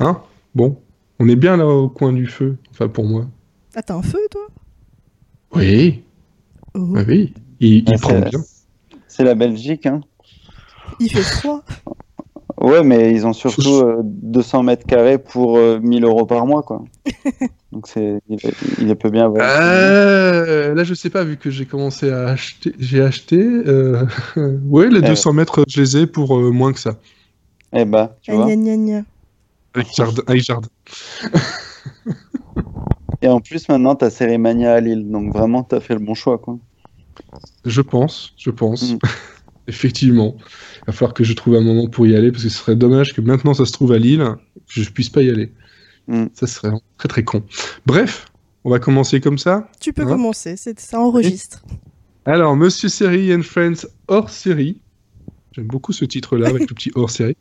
Hein? Bon, on est bien là au coin du feu, enfin pour moi. Ah, t'as un feu, toi? Oui, Oh. ah oui, il, il Ouais, prend c'est- bien. C'est la Belgique, hein. Il fait froid. Ouais, mais ils ont surtout euh, 200 mètres carrés pour euh, 1000 euros par mois, quoi. Donc c'est, il, il peut bien avoir. Euh, là, je sais pas, vu que j'ai commencé à acheter, j'ai acheté. Euh... ouais, les Eh 200 mètres, je les ai pour euh, moins que ça. Eh bah, tu vois. Gna, gna, gna. Avec jardin. Et en plus, maintenant, t'as Cérémania à Lille, donc vraiment, t'as fait le bon choix, quoi. Je pense, je pense. Mm. Effectivement. Il va falloir que je trouve un moment pour y aller, parce que ce serait dommage que maintenant ça se trouve à Lille, que je puisse pas y aller. Mm. Ça serait très très con. Bref, on va commencer comme ça. Tu peux Ouais. commencer, c'est- ça enregistre. Alors, Monsieur Série and Friends hors série. J'aime beaucoup ce titre-là avec le petit hors série.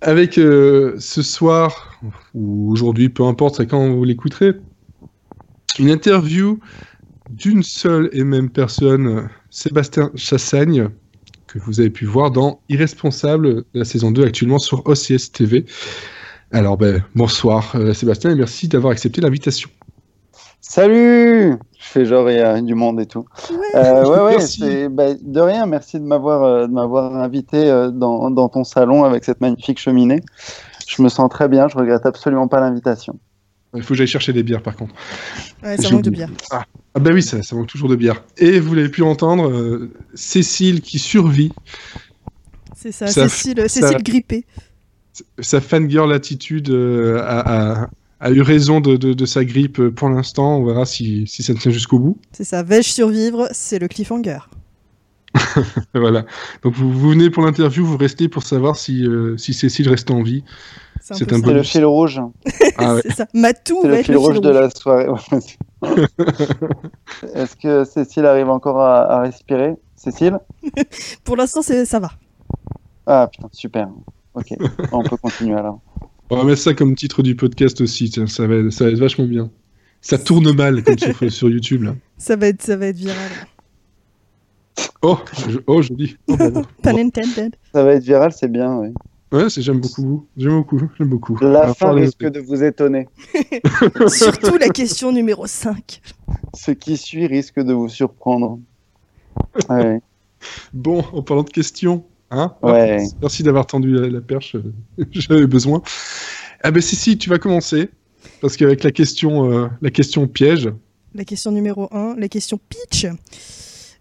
Avec euh, ce soir, ou aujourd'hui, peu importe, quand vous l'écouterez, une interview d'une seule et même personne, Sébastien Chassagne, que vous avez pu voir dans Irresponsable, la saison 2 actuellement sur OCS TV. Alors, ben, bonsoir euh, Sébastien et merci d'avoir accepté l'invitation. Salut Je fais genre, il y a du monde et tout. Ouais. Euh, ouais, c'est- bah, de rien, merci de m'avoir euh, de m'avoir invité euh, dans, dans ton salon avec cette magnifique cheminée. Je me sens très bien, je regrette absolument pas l'invitation. Il faut que j'aille chercher des bières par contre. Ouais, ça manque de bière. Ah bah oui, ça, ça manque toujours de bière. Et vous l'avez pu entendre, euh, Cécile qui survit, C'est ça, Ça- Cécile, ça- Cécile grippée. sa fangirl attitude euh, a- a eu raison de, de- de sa grippe euh, pour l'instant. On verra si, si ça tient jusqu'au bout. C'est ça, vais-je survivre? C'est le cliffhanger. Voilà. Donc vous, vous venez pour l'interview, vous restez pour savoir si, euh, si Cécile reste en vie. C'est peu un. C'est le fil rouge. Ah ouais. C'est ça. Matou C'est le fil le rouge fil de la soirée. Est-ce que Cécile arrive encore à, à respirer? Cécile? Pour l'instant, c'est- ça va. Ah putain, super. Ok, on peut continuer alors. On va mettre ça comme titre du podcast aussi. tiens, ça, va, ça va être vachement bien. Ça tourne mal comme sur, sur YouTube là. Ça va être, ça va être viral. Oh, je, oh, je dis. Oh, intended. Ça va être viral, c'est bien. Oui. Ouais, c'est- j'aime beaucoup. J'aime beaucoup. J'aime beaucoup. La fin les risque de vous étonner. Surtout la question numéro 5. Ce qui suit risque de vous surprendre. Ouais. Bon, en parlant de questions, hein Ouais. Merci d'avoir tendu la, la perche, euh, j'avais besoin. Ah ben si, si, tu vas commencer. Parce qu'avec la question, euh, la question piège, La question numéro 1, la question pitch.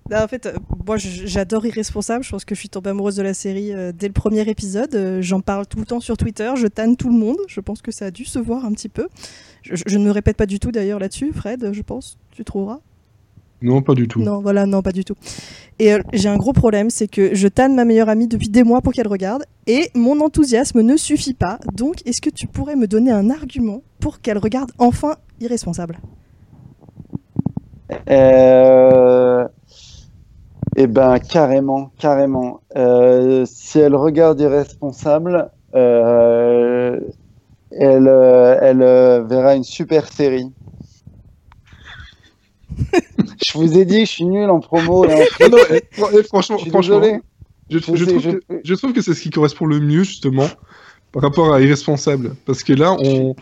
Là, en fait, euh, moi j'adore Irresponsable. Je pense que je suis tombée amoureuse de la série euh, dès le premier épisode. Euh, J'en parle tout le temps sur Twitter. Je tanne tout le monde. Je pense que ça a dû se voir un petit peu. Je, je- je ne me répète pas du tout d'ailleurs là-dessus, Fred, je pense. Tu trouveras non, pas du tout. Non, voilà, non, pas du tout. Et euh, j'ai un gros problème, c'est que je tanne ma meilleure amie depuis des mois pour qu'elle regarde, et mon enthousiasme ne suffit pas. Donc, est-ce que tu pourrais me donner un argument pour qu'elle regarde enfin Irresponsable? Euh... Eh ben, carrément, carrément. Euh, si elle regarde Irresponsable, euh, elle, elle euh, verra une super série. je vous ai dit je suis nul en promo et en non, eh, fran- eh, franchement, Je suis franchement désolé. je, Je trouve que, je trouve que c'est ce qui correspond le mieux, justement, par rapport à Irresponsable. Parce que là, on,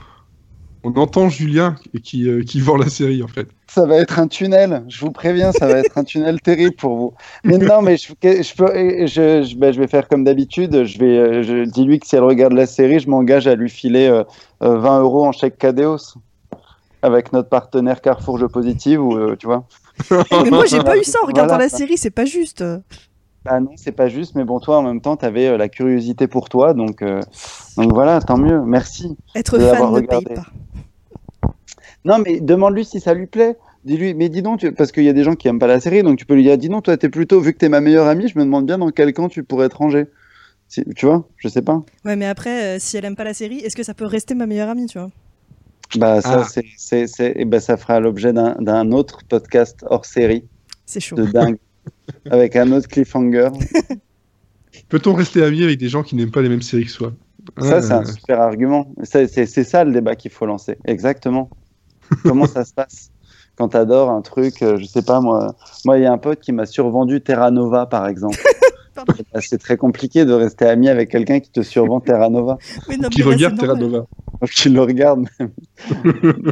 on entend Julien qui, euh, qui vend la série, en fait. Ça va être un tunnel, je vous préviens, ça va être un tunnel terrible pour vous. Mais non, mais je, je, peux, je, je, ben, je vais faire comme d'habitude. Je vais, euh, je dis-lui que si elle regarde la série, je m'engage à lui filer euh, euh, 20 euros en chèque Cadeos avec notre partenaire Carrefour Jeux Positive, ou euh, tu vois. Mais moi, j'ai pas eu ça en regardant Voilà. la série, c'est pas juste. Ah non, c'est pas juste, mais bon, toi en même temps, tu avais la curiosité pour toi, donc, euh, donc voilà, tant mieux, merci. Être de fan ne paye pas. Non, mais demande-lui si ça lui plaît. Dis-lui, mais dis donc, tu- parce qu'il y a des gens qui aiment pas la série, donc tu peux lui dire, dis donc, toi, t'es plutôt, vu que t'es ma meilleure amie, je me demande bien dans quel camp tu pourrais être rangé. Si- tu vois, je sais pas. Ouais, mais après, euh, si elle aime pas la série, est-ce que ça peut rester ma meilleure amie, tu vois? Bah, ça, Ah. c'est, c'est, c'est- eh ben, ça fera l'objet d'un, d'un autre podcast hors série C'est chaud. de dingue, avec un autre cliffhanger. Peut-on rester amis avec des gens qui n'aiment pas les mêmes séries que soi? Ça, Ah, c'est un super argument. Ça, C'est, c'est ça le débat qu'il faut lancer. Exactement. Comment ça se passe? Quand t'adores un truc, euh, je sais pas moi. Moi, il y a un pote qui m'a survendu Terra Nova, par exemple. Bah, c'est très compliqué de rester ami avec quelqu'un qui te survend Terra Nova. Oui, non, Qui là, regarde Terra. Nova. Tu le regardes même.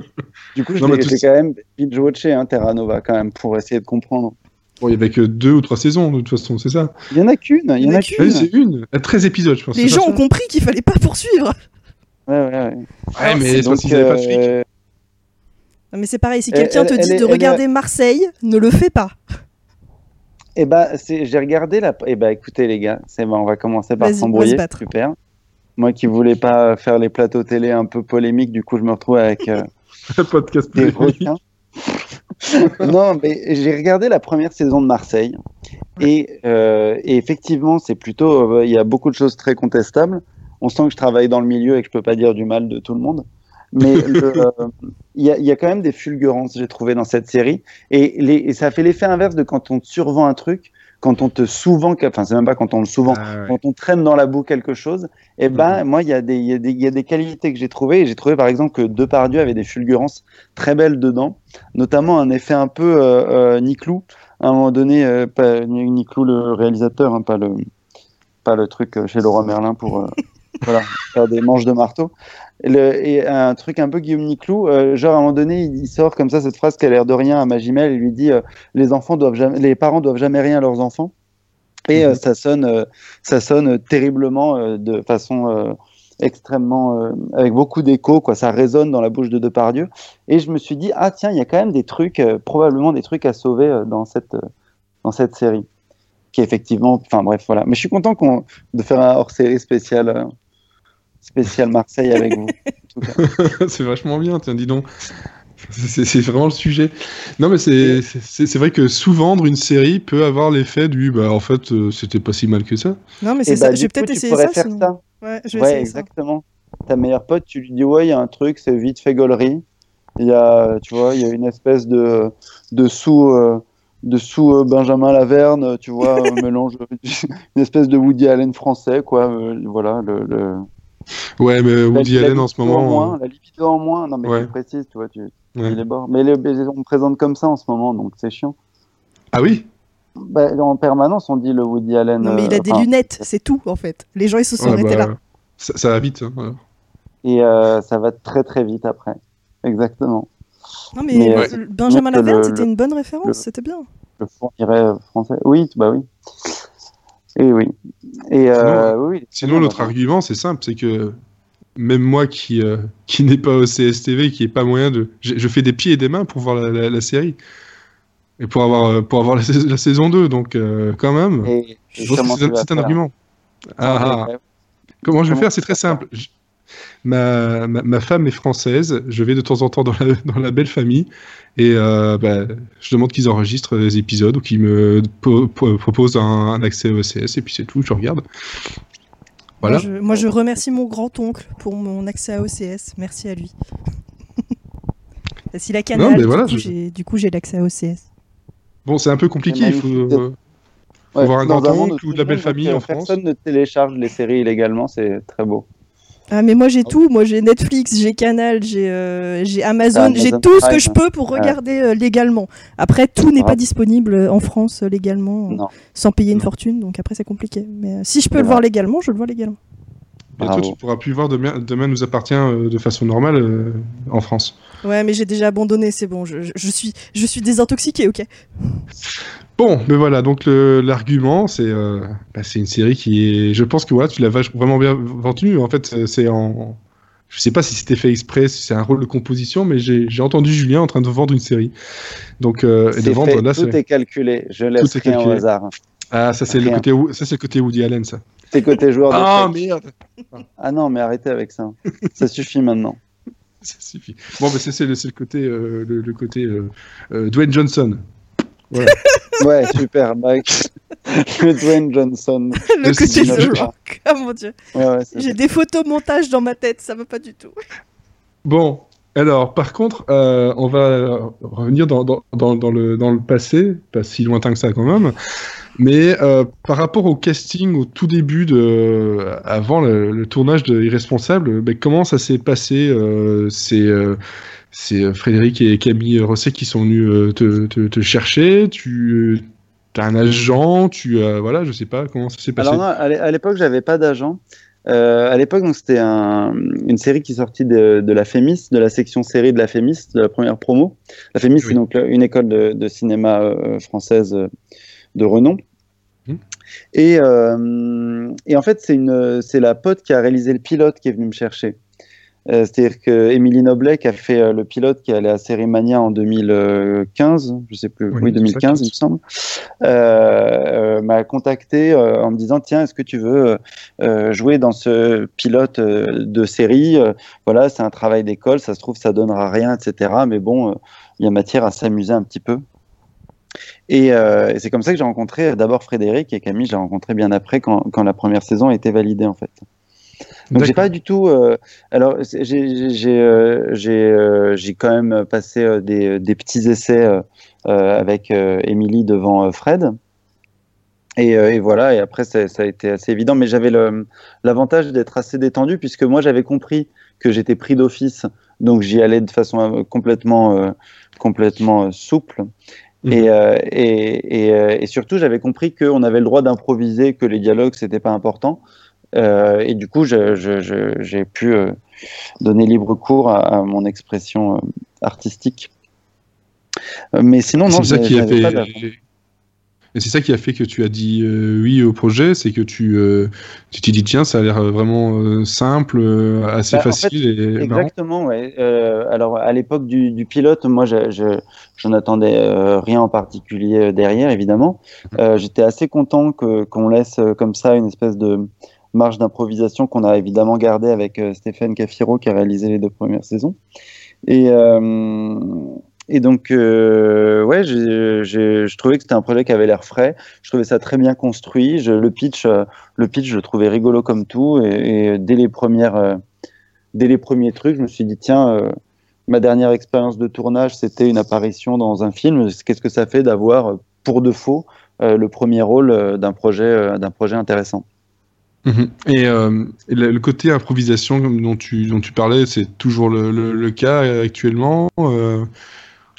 du coup, tout j'ai ça- quand même binge-watché hein, Terra Nova quand même pour essayer de comprendre. Bon, il y avait que deux ou trois saisons, de toute façon, c'est ça. Il y en a qu'une, il y en a Ah qu'une. c'est une. À 13 épisodes, je pense. Les gens ont compris qu'il fallait pas poursuivre. Ouais, ouais, ouais. Ouais, mais c'est Donc, parce qu'ils avaient pas de fric. euh, Non, mais c'est pareil, si quelqu'un te dit de regarder Marseille, ne le fais pas. Eh ben, c'est- j'ai regardé la. Eh ben, écoutez les gars, c'est bon, on va commencer par s'embrouiller. Super. Moi qui voulais pas faire les plateaux télé un peu polémiques, du coup, je me retrouve avec euh, podcast des non, mais j'ai regardé la première saison de Marseille et, euh, et effectivement, c'est plutôt. euh, Il y a beaucoup de choses très contestables. On sent que je travaille dans le milieu et que je peux pas dire du mal de tout le monde. Mais euh, il y, a, il y a quand même des fulgurances, j'ai trouvé, dans cette série. Et, les, et ça fait l'effet inverse de quand on te survend un truc, quand on te souvent, enfin, c'est même pas quand on le souvent, Ah, ouais. quand on traîne dans la boue quelque chose, et ben moi il y, a des- il y, a des- il y a des qualités que j'ai trouvées et j'ai trouvé par exemple que Depardieu avait des fulgurances très belles dedans, notamment un effet un peu euh, euh, Niclou, à un moment donné, euh, pas Niclou le réalisateur, hein, pas le pas le truc euh, chez Laurent Merlin pour voilà, faire des manches de marteau. Et, le- et un truc un peu Guillaume Niclou, euh, genre à un moment donné, il, il sort comme ça cette phrase qui a l'air de rien à Magimel, il lui dit euh, les enfants doivent jamais, les parents doivent jamais rien à leurs enfants. Et euh, Mhm. ça sonne, ça sonne terriblement de façon extrêmement, avec beaucoup d'écho, quoi. Ça résonne dans la bouche de Depardieu. Et je me suis dit ah tiens, il y a quand même des trucs, probablement des trucs à sauver dans cette, dans cette série, qui est effectivement, enfin bref voilà. Mais je suis content qu'on de faire un hors-série spécial, euh, spécial Marseille avec vous. c'est vachement bien, tiens, dis donc. C'est vraiment le sujet. Non, mais c'est c'est- c'est vrai que sous-vendre une série peut avoir l'effet du bah en fait euh, c'était pas si mal que ça. Non, mais c'est bah, ça. du Je vais coup, peut-être pourrais ça. faire sinon. ça. Ouais, je vais Ouais, essayer ça. exactement. Ta meilleure pote, tu lui dis ouais, il y a un truc, c'est vite fait gaulerie. Il y a, tu vois, il y a une espèce de de sous euh, de sous euh, Benjamin Laverne, tu vois, un mélange, une espèce de Woody Allen français, quoi. euh, voilà, le, le... Ouais, mais Woody la- la Allen en ce moment. moins, la libido en moins. Non, mais Ouais. tu précises, tu vois, tu, Ouais. les bords. Mais les, on me présente comme ça en ce moment, donc c'est chiant. Ah oui? Bah, en permanence, on dit le Woody Allen. Non, mais il a euh, des enfin, lunettes, c'est tout en fait. Les gens ils se sont Ouais, arrêtés bah, là. Ça, ça va vite. hein, voilà. Et euh, ça va très très vite après. Exactement. Non, mais, mais, euh, euh, Benjamin Laverne, c'était une bonne référence, c'était bien. le fournirait euh, français. Oui, bah oui. Et oui. Et euh, oui, oui, Sinon, notre argument, c'est simple, c'est que même moi qui, euh, qui n'ai pas au CSTV, qui n'ai pas moyen de. Je, je fais des pieds et des mains pour voir la, la- la série. Et pour avoir, euh, pour avoir la, sais- la saison 2, donc euh, quand même. C'est un argument. Ah, ah. Ouais, Comment je vais faire? C'est très simple. Je- Ma, ma, ma femme est française, je vais de temps en temps dans la, dans la belle famille et euh, bah, je demande qu'ils enregistrent des épisodes ou qu'ils me po- po- proposent un, un accès au OCS et puis c'est tout, je regarde. Voilà. Moi je, moi, je remercie mon grand-oncle pour mon accès à OCS. Merci à lui. S'il a canal, mais du, voilà, coup, je- j'ai- du coup, j'ai l'accès à OCS. Bon, c'est un peu compliqué, il faut, euh, Ouais, avoir un dans grand monde oncle où ou de la belle famille en France. Personne ne télécharge les séries illégalement, c'est très beau. Ah, mais moi, j'ai tout. Moi, j'ai Netflix, j'ai Canal, j'ai euh, j'ai Amazon, Amazon j'ai tout ce que je peux pour regarder euh, légalement. Après, tout n'est pas disponible euh, en France euh, légalement, Non. sans payer une fortune. Donc après, c'est compliqué. Mais euh, si je peux le voir légalement, je le vois légalement. Bravo. tu pourras plus voir demain, demain nous appartient euh, de façon normale euh, en France. Ouais, mais j'ai déjà abandonné, c'est bon. Je, je- je suis, je suis désintoxiqué, ok. Bon, mais voilà, donc le- l'argument, c'est euh, bah, c'est une série qui est. Je pense que voilà, tu l'as vraiment bien vendue. En fait, c'est- en. Je sais pas si c'était fait exprès, si c'est un rôle de composition, mais j'ai entendu Julien en train de vendre une série. Donc, euh, et de vendre fait, là, tout est calculé, je laisse rien au hasard. Ah, ça, c'est le côté, Wo- ça, c'est le côté Woody Allen, ça. C'est côté joueur de Ah, merde Ah non, mais arrêtez avec ça. ça suffit maintenant. Ça suffit. Bon, mais c'est c'est le, le côté, euh, le, le côté euh, euh, Dwayne Johnson. Ouais, super, Mike. Le Dwayne Johnson. le côté. The Rock. Oh mon dieu. Ouais, ouais, c'est J'ai des photos montage dans ma tête, ça va pas du tout. Bon, alors, par contre, euh, on va revenir dans, dans, dans, dans le, dans le passé, pas si lointain que ça quand même, mais euh, par rapport au casting au tout début, de, avant le, le tournage de Irresponsable, ben, comment ça s'est passé euh, C'est euh, c'est Frédéric et Camille Rosset qui sont venus euh, te, te, te chercher. Tu, as un agent, tu as, voilà, je sais pas comment ça s'est passé. Alors non, à l'époque, j'avais pas d'agent. Euh, à l'époque, donc c'était un, une série qui sortit de, de, la Fémis, de la section série de la Fémis, de la première promo. La Fémis, c'est donc une école de, de cinéma euh, française euh, de renom. Mmh. Et, euh, et, en fait, c'est la pote qui a réalisé le pilote qui est venue me chercher. Euh, c'est-à-dire que Émilie Noblet, qui a fait euh, le pilote qui allé à Série Mania en 2015, je sais plus, oui, 2015 il me semble, euh, m'a contacté en me disant tiens, est-ce que tu veux jouer dans ce pilote de série Voilà, c'est un travail d'école, ça se trouve ça donnera rien, etc. Mais bon, il y a matière à s'amuser un petit peu. Et, c'est comme ça que j'ai rencontré d'abord Frédéric et Camille, j'ai rencontré bien après quand la première saison a été validée en fait. Donc j'ai pas du tout. Euh, alors j'ai euh, euh, j'ai quand même passé des, des petits essais avec Émilie devant Fred. Et, et, voilà, et après ça, ça, a été assez évident, mais j'avais l'avantage d'être assez détendu puisque moi j'avais compris que j'étais pris d'office, donc j'y allais de façon complètement, complètement souple. Mmh. Et, et, et, surtout, j'avais compris qu'on avait le droit d'improviser, que les dialogues c'était pas important. Euh, et du coup, j'ai pu euh, donner libre cours à, mon expression euh, artistique. mais sinon, non, c'est ça qui a fait. Et c'est ça qui a fait que tu as dit oui au projet, c'est que tu tu t'es dit tiens ça a l'air vraiment simple, assez bah, facile et exactement ouais. alors à l'époque du, du, pilote, moi je, je, n'attendais rien en particulier derrière évidemment. Mmh. J'étais assez content que qu'on laisse comme ça une espèce de marge d'improvisation qu'on a évidemment gardé avec euh, Stéphane Cafiro qui a réalisé les deux premières saisons. Et, euh, et donc, euh, ouais, je trouvais que c'était un projet qui avait l'air frais. Je trouvais ça très bien construit. Le pitch, le pitch, je le trouvais rigolo comme tout. Et, dès les premières, dès les premiers trucs, je me suis dit tiens, ma dernière expérience de tournage, c'était une apparition dans un film. Qu'est-ce que ça fait d'avoir pour de faux le premier rôle d'un projet, d'un projet intéressant? Mhm. Et, euh, le, côté improvisation dont tu, dont tu parlais, c'est toujours le, le, cas actuellement euh,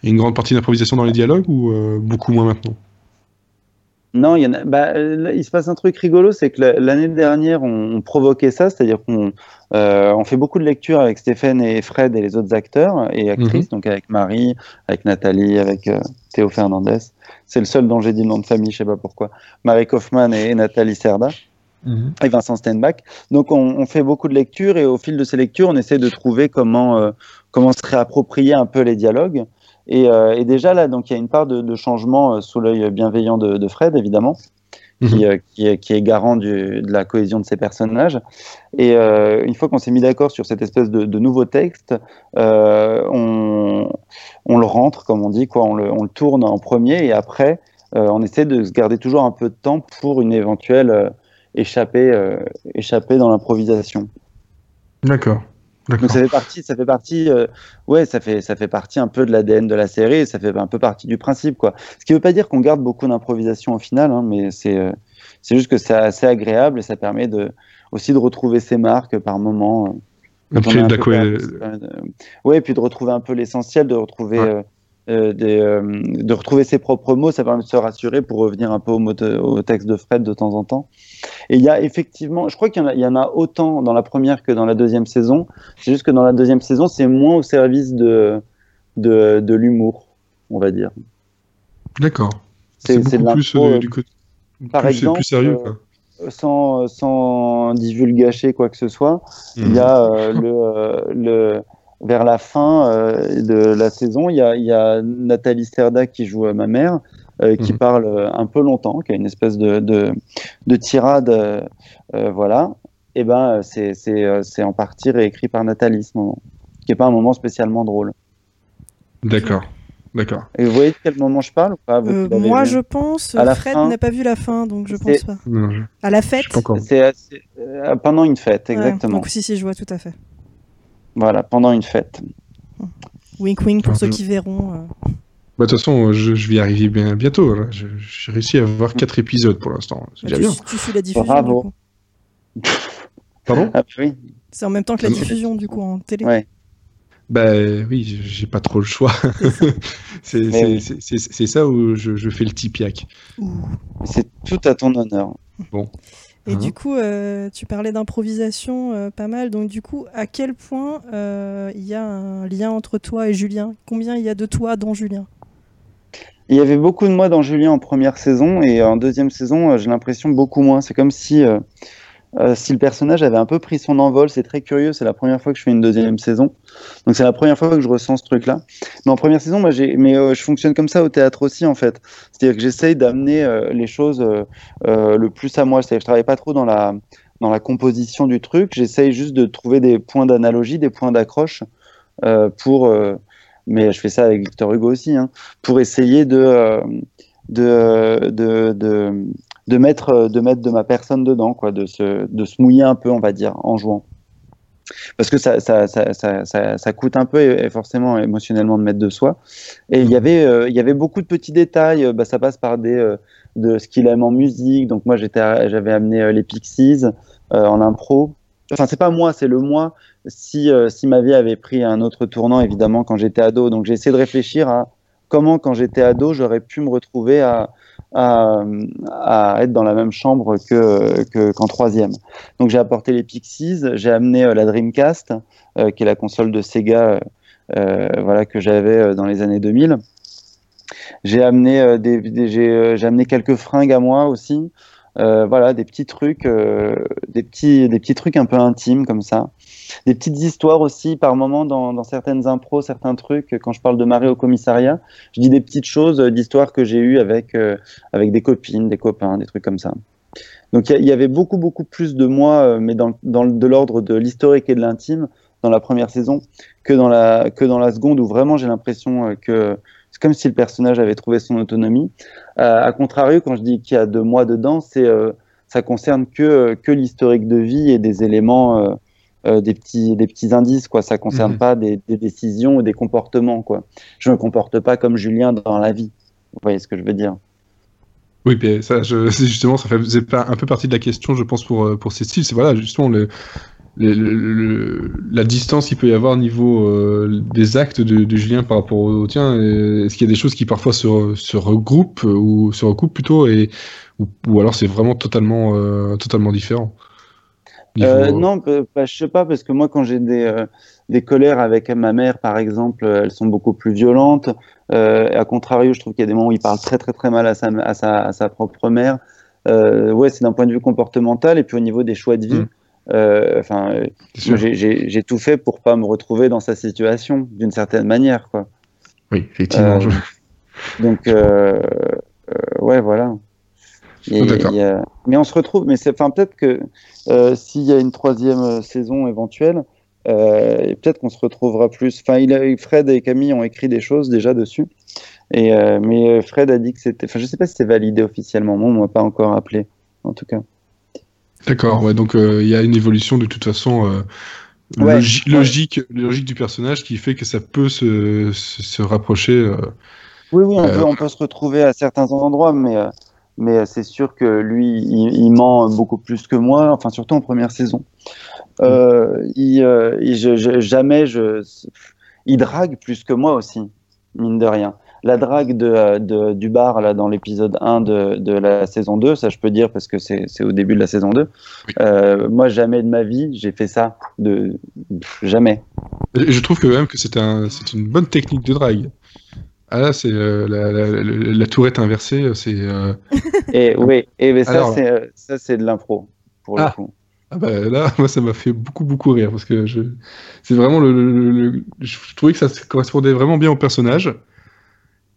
Il y a une grande partie d'improvisation dans les dialogues ou euh, beaucoup moins maintenant? Non, il, y en a, bah, il se passe un truc rigolo, c'est que l'année dernière, on, provoquait ça, c'est-à-dire qu'on on fait beaucoup de lectures avec Stéphane et Fred et les autres acteurs et actrices, mhm. donc avec Marie, avec Nathalie, avec Théo Fernandez. C'est le seul dont j'ai dit le nom de famille, je sais pas pourquoi. Marie Kaufmann et Nathalie Serda. Mhm. et Vincent Steinbach. Donc on, on, fait beaucoup de lectures et au fil de ces lectures, on essaie de trouver comment, euh, comment se réapproprier un peu les dialogues. Et, euh, et déjà là, donc il y a une part de, de changement euh, sous l'œil bienveillant de, de, Fred, évidemment. Qui, mhm. qui, est, qui, est, garant du, de la cohésion de ses personnages. Et une fois qu'on s'est mis d'accord sur cette espèce de, de nouveau texte, on, on, le rentre, comme on dit, quoi, on, le, on le tourne en premier et après, on essaie de se garder toujours un peu de temps pour une éventuelle échapper, euh, échapper dans l'improvisation. D'accord. Donc ça fait partie, ça fait partie, euh, ouais, ça fait, ça fait partie un peu de l'ADN de la série, ça fait un peu partie du principe, quoi. Ce qui veut pas dire qu'on garde beaucoup d'improvisation au final, hein, mais c'est, euh, c'est juste que c'est assez agréable et ça permet de, aussi de retrouver ses marques par moment. Euh, ouais, et puis de retrouver un peu l'essentiel, de retrouver euh, euh, de retrouver ses propres mots, ça permet de se rassurer pour revenir un peu au, au texte de Fred de temps en temps. Et il y a effectivement, je crois qu'il y, y, en a autant dans la première que dans la deuxième saison. C'est juste que dans la deuxième saison, c'est moins au service de, de, de l'humour, on va dire. D'accord. C'est beaucoup plus euh, du côté. Par plus, exemple, plus sérieux, quoi. sans, sans divulgacher quoi que ce soit, il y a le, le vers la fin euh, de la saison, il y a, y a, Nathalie Sterda qui joue ma mère, euh, qui mhm. parle un peu longtemps, qui a une espèce de, de, de tirade, euh, voilà. Et eh ben, c'est en partie réécrit par Nathalie ce moment, qui n'est pas un moment spécialement drôle. D'accord. D'accord. Et vous voyez de quel moment je parle ou pas? Moi, je pense. Fred n'a pas vu la fin, donc je pense pas. À la fête? C'est pendant une fête, exactement. donc si, si, je vois tout à fait. Voilà, pendant une fête. Wink wink pour ceux qui verront. Euh. Bah, de toute façon, je, je vais y arriver bien, bientôt. J'ai réussi à voir 4 épisodes pour l'instant. C'est bah, déjà bien. Tu suis la diffusion. Bravo. Pardon? Ah, oui. C'est en même temps que la diffusion, du coup, en télé. Ouais. Bah oui, j'ai pas trop le choix. c'est ça où je, je, fais le tipiac. C'est tout à ton honneur. Bon. Et hein du coup, euh, tu parlais d'improvisation euh, pas mal. Donc du coup, à quel point euh, il y a un lien entre toi et Julien? Combien il y a de toi dans Julien? Il y avait beaucoup de moi dans Julien en première saison et en deuxième saison, j'ai l'impression beaucoup moins. C'est comme si euh, si le personnage avait un peu pris son envol, c'est très curieux, c'est la première fois que je fais une deuxième saison. Donc c'est la première fois que je ressens ce truc-là. Mais en première saison, mais euh, je fonctionne comme ça au théâtre aussi en fait. C'est-à-dire que j'essaye d'amener euh, les choses le plus à moi. C'est-à-dire que je travaille pas trop dans la dans la composition du truc. J'essaye juste de trouver des points d'analogie, des points d'accroche pour. mais je fais ça avec Victor Hugo aussi, hein, pour essayer de, de, de, de mettre euh, de mettre de ma personne dedans, quoi, de se de se mouiller un peu, on va dire, en jouant. Parce que ça, ça, ça, ça, ça coûte un peu et forcément émotionnellement de mettre de soi. Et il y avait, euh, il y avait beaucoup de petits détails. Bah, ça passe par des, euh, de ce qu'il aime en musique. Donc moi, j'étais, j'avais amené les Pixies en impro. Enfin, c'est pas moi, c'est le moi. Si, si ma vie avait pris un autre tournant, évidemment, quand j'étais ado. Donc j'ai essayé de réfléchir à comment, quand j'étais ado, j'aurais pu me retrouver à, à, être dans la même chambre que qu'en troisième. Donc j'ai apporté les Pixies, j'ai amené euh, la Dreamcast, euh, qui est la console de Sega, euh, voilà que j'avais dans les années 2000. J'ai amené quelques fringues à moi aussi. voilà des petits trucs un peu intimes comme ça des petites histoires aussi par moment dans, certaines impros, certains trucs. Quand je parle de Marie au commissariat, je dis des petites choses d'histoires que j'ai eues avec, euh, avec des copines, des copains, des trucs comme ça. Donc il y, avait beaucoup, beaucoup plus de moi, euh, mais dans, dans de l'ordre de l'historique et de l'intime dans la première saison que dans la, que dans la seconde où vraiment j'ai l'impression euh, que c'est comme si le personnage avait trouvé son autonomie. à contrario, quand je dis qu'il y a de moi dedans, c'est ça concerne que, que l'historique de vie et des éléments euh, des, petits, des petits indices, quoi. Ça concerne mhm. pas des, décisions ou des comportements, quoi. Je me comporte pas comme Julien dans la vie. Vous voyez ce que je veux dire? Oui, mais ça, je, justement, ça faisait un peu partie de la question, je pense, pour, euh, pour Cécile. C'est voilà, justement, le, la distance qu'il peut y avoir au niveau euh, des actes de, Julien par rapport au, tien. Est-ce qu'il y a des choses qui parfois se, se regroupent ou se recoupent plutôt et, ou, alors c'est vraiment totalement, totalement différent? Euh, non, bah, je sais pas, parce que moi, quand j'ai des, euh, des colères avec ma mère, par exemple, elles sont beaucoup plus violentes. Euh, à contrario, je trouve qu'il y a des moments où il parle très, très, très mal à sa, à sa, à sa propre mère. Euh, ouais, c'est d'un point de vue comportemental. Et puis au niveau des choix de vie, mm. euh, enfin, j'ai tout fait pour pas me retrouver dans sa situation, d'une certaine manière, quoi. Oui, effectivement. donc, ouais, voilà. Mais on se retrouve, mais c'est, enfin, peut-être que euh, s'il y a une troisième euh, saison éventuelle, euh, peut-être qu'on se retrouvera plus. Enfin, il Fred et Camille ont écrit des choses déjà dessus. Et, mais Fred a dit que c'était. Enfin, je sais pas si c'est validé officiellement. Moi, on m'a pas encore appelé, en tout cas. D'accord. Ouais, donc il y a une évolution de toute façon. logique, logique du personnage qui fait que ça peut se, se, rapprocher. oui, oui, on peut, on, peut, se retrouver à certains endroits, mais mais euh, c'est sûr que lui, il, ment beaucoup plus que moi, enfin surtout en première saison. Euh, il, euh, je, jamais je, il drague plus que moi aussi, mine de rien. La drague de, de du bar là dans l'épisode 1 de, de, la saison 2, ça je peux dire parce que c'est au début de la saison 2. Euh, moi jamais de ma vie j'ai fait ça, de jamais. je trouve que même que c'est un, une bonne technique de drague. Ah là, c'est euh, la, tourette inversée, euh, c'est. Euh, et oui, et ça, c'est, ça, c'est de l'impro, pour le ah. coup. Ah bah là, moi, ça m'a fait beaucoup, beaucoup rire, parce que je... c'est vraiment le, Je trouvais que ça correspondait vraiment bien au personnage.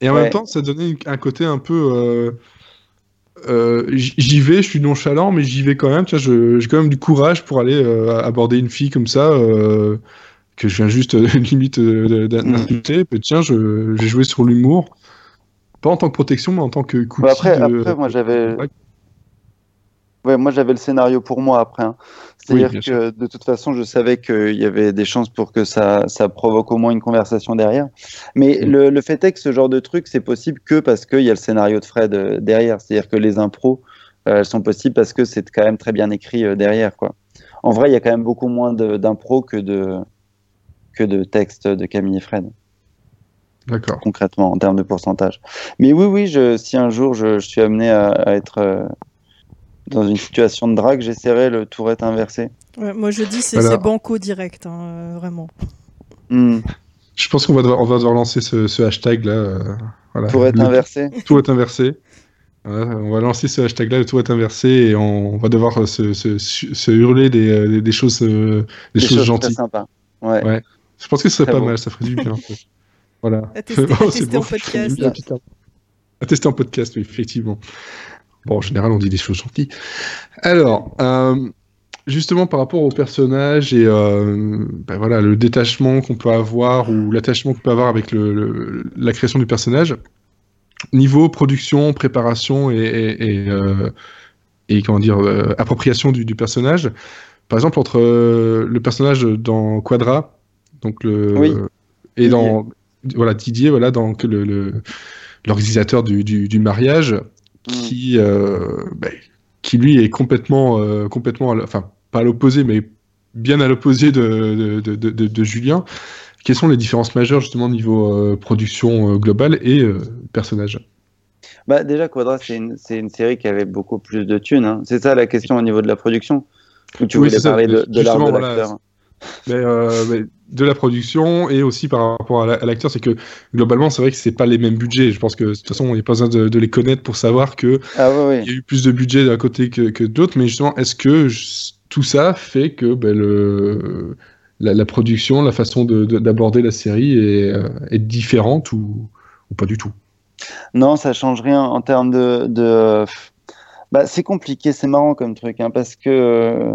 Et en même temps, ça donnait un côté un peu. j'y vais, je suis nonchalant, mais j'y vais quand même. Tu vois, j'ai quand même du courage pour aller aborder une fille comme ça que je viens juste euh, limite euh, d'insulter, mm. tiens, je, j'ai joué sur l'humour, pas en tant que protection, mais en tant que coup bah après, après, moi j'avais. Ouais, moi j'avais le scénario pour moi après. Hein. C'est-à-dire que de toute façon, je savais qu'il y avait des chances pour que ça, ça provoque au moins une conversation derrière. Mais mm. le, le, fait est que ce genre de truc, c'est possible que parce qu'il y a le scénario de Fred euh, derrière. C'est-à-dire que les impros, elles sont possibles parce que c'est quand même très bien écrit derrière. Quoi. En vrai, il y a quand même beaucoup moins d'impro que de, que de texte de Camille et Fred. D'accord. Concrètement, en termes de pourcentage. Mais oui, oui, je, si un jour je, je suis amené à, à être euh, dans une situation de drague, j'essaierai le tourette inversé. Ouais, moi, je dis c'est Voilà. banco direct, hein, euh, vraiment. Hmm. Je pense qu'on va devoir, on va devoir lancer ce, ce hashtag là. euh, voilà. Tourette Le inversé. Tout est inversé. Voilà, on va lancer ce hashtag là, le tout est inversé, et on, on va devoir euh, se, se, se hurler des, des, des choses, euh, des, Des choses, choses très gentilles. sympas. Ouais. Ouais. Je pense que ce serait pas mal, ça ferait du bien. Voilà. À tester, à Oh, tester en bon, fait du podcast. À tester en podcast, oui, effectivement. Bon, en général, on dit des choses gentilles. Alors, euh, justement, par rapport au personnage et euh, ben voilà, le détachement qu'on peut avoir ou l'attachement qu'on peut avoir avec le, le- la création du personnage, niveau production, préparation et, et, et, euh, et, comment dire, euh, appropriation du, du personnage, par exemple, entre euh, le personnage dans Quadra, donc le, Oui. et dans voilà Didier, voilà donc le l'organisateur du, du, du mariage, qui euh, ben, qui lui est complètement euh, complètement enfin pas à l'opposé mais bien à l'opposé de, de, de, de- de Julien. Quelles sont les différences majeures justement au niveau euh, production globale et personnage? Bah, déjà, Quadra, c'est une, une série qui avait beaucoup plus de thunes. hein. C'est ça la question au niveau de la production? Ou tu Oui, voulais parler de, de l'art de l'acteur? Mais, euh, mais de la production et aussi par rapport à la- à l'acteur, c'est que globalement, c'est vrai que c'est pas les mêmes budgets. Je pense que de toute façon, on n'a pas besoin de, de les connaître pour savoir que Ah oui, il oui. y a eu plus de budget d'un côté que, que d'autres. Mais justement, est-ce que je- tout ça fait que ben, le, la, la production, la façon de- de- d'aborder la série est, euh, est différente ou, ou pas du tout? Non, ça change rien en termes de. de... Bah, c'est compliqué, c'est marrant comme truc, hein, parce que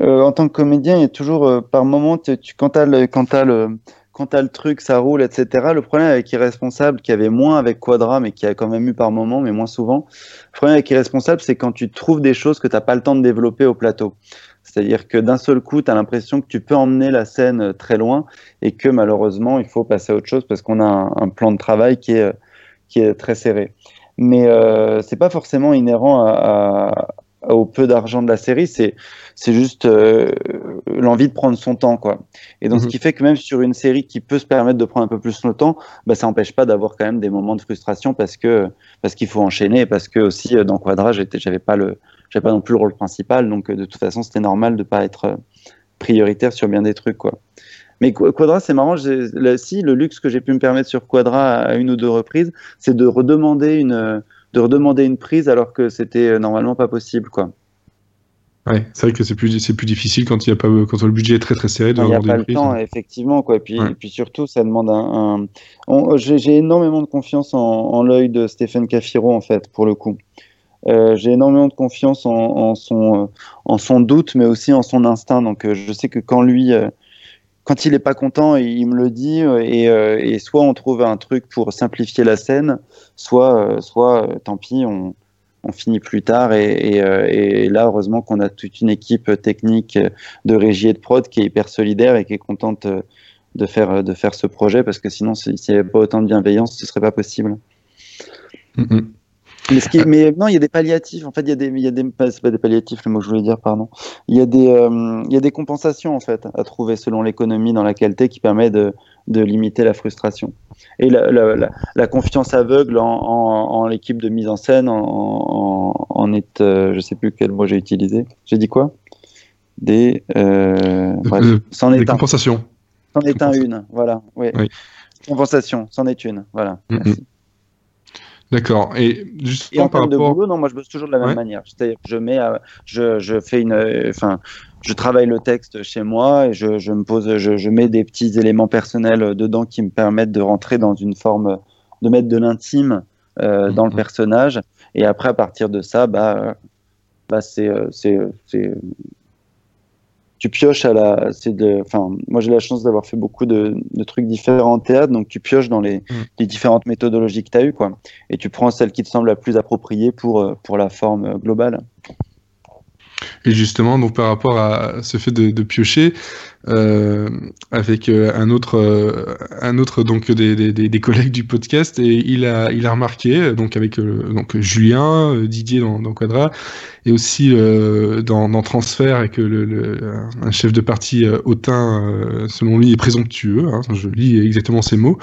euh, en tant que comédien, il y a toujours, euh, par moment, tu, quand as, t'as le, t'as le truc, ça roule, etc. Le problème avec Irresponsable, qui avait moins avec Quadra, mais qui a quand même eu par moment, mais moins souvent, le problème avec Irresponsable, c'est quand tu trouves des choses que tu n'as pas le temps de développer au plateau. C'est-à-dire que d'un seul coup, tu as l'impression que tu peux emmener la scène euh, très loin et que malheureusement, il faut passer à autre chose parce qu'on a un, plan de travail qui est, très serré. Mais euh, c'est pas forcément inhérent au peu d'argent de la série, c'est c'est juste euh, l'envie de prendre son temps, quoi. Et donc, ce Mhm. qui fait que même sur une série qui peut se permettre de prendre un peu plus son temps, bah, ça n'empêche pas d'avoir quand même des moments de frustration parce que parce qu'il faut enchaîner parce que aussi euh, dans Quadra, j'étais, j'avais pas le, j'avais pas non plus le rôle principal, donc euh, de toute façon, c'était normal de pas être prioritaire sur bien des trucs, quoi. Mais Qu- Quadra, c'est marrant. Là, si le luxe que j'ai pu me permettre sur Quadra à une ou deux reprises, c'est de redemander une, de redemander une prise alors que c'était normalement pas possible, quoi. Ouais, c'est vrai que c'est plus, c'est plus difficile quand, il y a pas, quand le budget est très très serré de Il n'y a pas le temps, effectivement, quoi. Et puis, Ouais. et puis surtout, ça demande un. un- on- J'ai j'ai énormément de confiance en, en l'œil de Stéphane Cafiro, en fait, pour le coup. Euh, J'ai énormément de confiance en, en son, euh, en son doute, mais aussi en son instinct. Donc, euh, je sais que quand lui, quand il est pas content, il, me le dit. Et, euh, et soit on trouve un truc pour simplifier la scène, soit, euh, soit euh, tant pis, on, on finit plus tard. Euh, et là, heureusement qu'on a toute une équipe technique euh, de régie et de prod qui est hyper solidaire et qui est contente euh, de faire, de faire ce projet parce que sinon, si- s'il n'y avait pas autant de bienveillance, ce serait pas possible. Mais, ce qui, mais non, il y a des palliatifs. En fait, il y a des, il y a des, pas- c'est pas des palliatifs, le mot que je voulais dire, pardon. Il y a des, euh, il y a des compensations en fait à trouver selon l'économie dans laquelle tu es qui permet de, de limiter la frustration. Et la, la, la, la confiance aveugle en, en, en l'équipe de mise en scène en, en, est, euh, je sais plus quel mot j'ai utilisé. J'ai dit quoi? Des, euh, bref, Euh, c'en Des est un. compensations. C'en est un une. Voilà. Oui. Oui. Compensation. C'en est une. Voilà. Merci. D'accord. Et justement par termes de boulot, non, moi je bosse toujours de la même Ouais. manière. C'est-à-dire que je mets, euh, je, je fais une, euh, enfin, je travaille le texte chez moi et je, je me pose, je, je mets des petits éléments personnels euh, dedans qui me permettent de rentrer dans une forme, de mettre de l'intime euh, dans le Mhm. personnage. Et après, à partir de ça, bah, bah c'est, c'est, tu pioches à la, c'est de, enfin, moi j'ai la chance d'avoir fait beaucoup de, de trucs différents en théâtre, donc tu pioches dans les, Mhm. les différentes méthodologies que tu as eues, quoi et tu prends celle qui te semble la plus appropriée pour, euh, pour la forme euh, globale. Et justement, donc par rapport à ce fait de, de piocher, euh, avec euh, un autre, euh, un autre donc des, des, des, collègues du podcast, et il a, il a remarqué donc avec donc Julien, Didier dans, dans Quadra, et aussi dans, dans Transfert avec le, le, un chef de parti hautain, selon lui, est présomptueux. Hein, je lis exactement ces mots.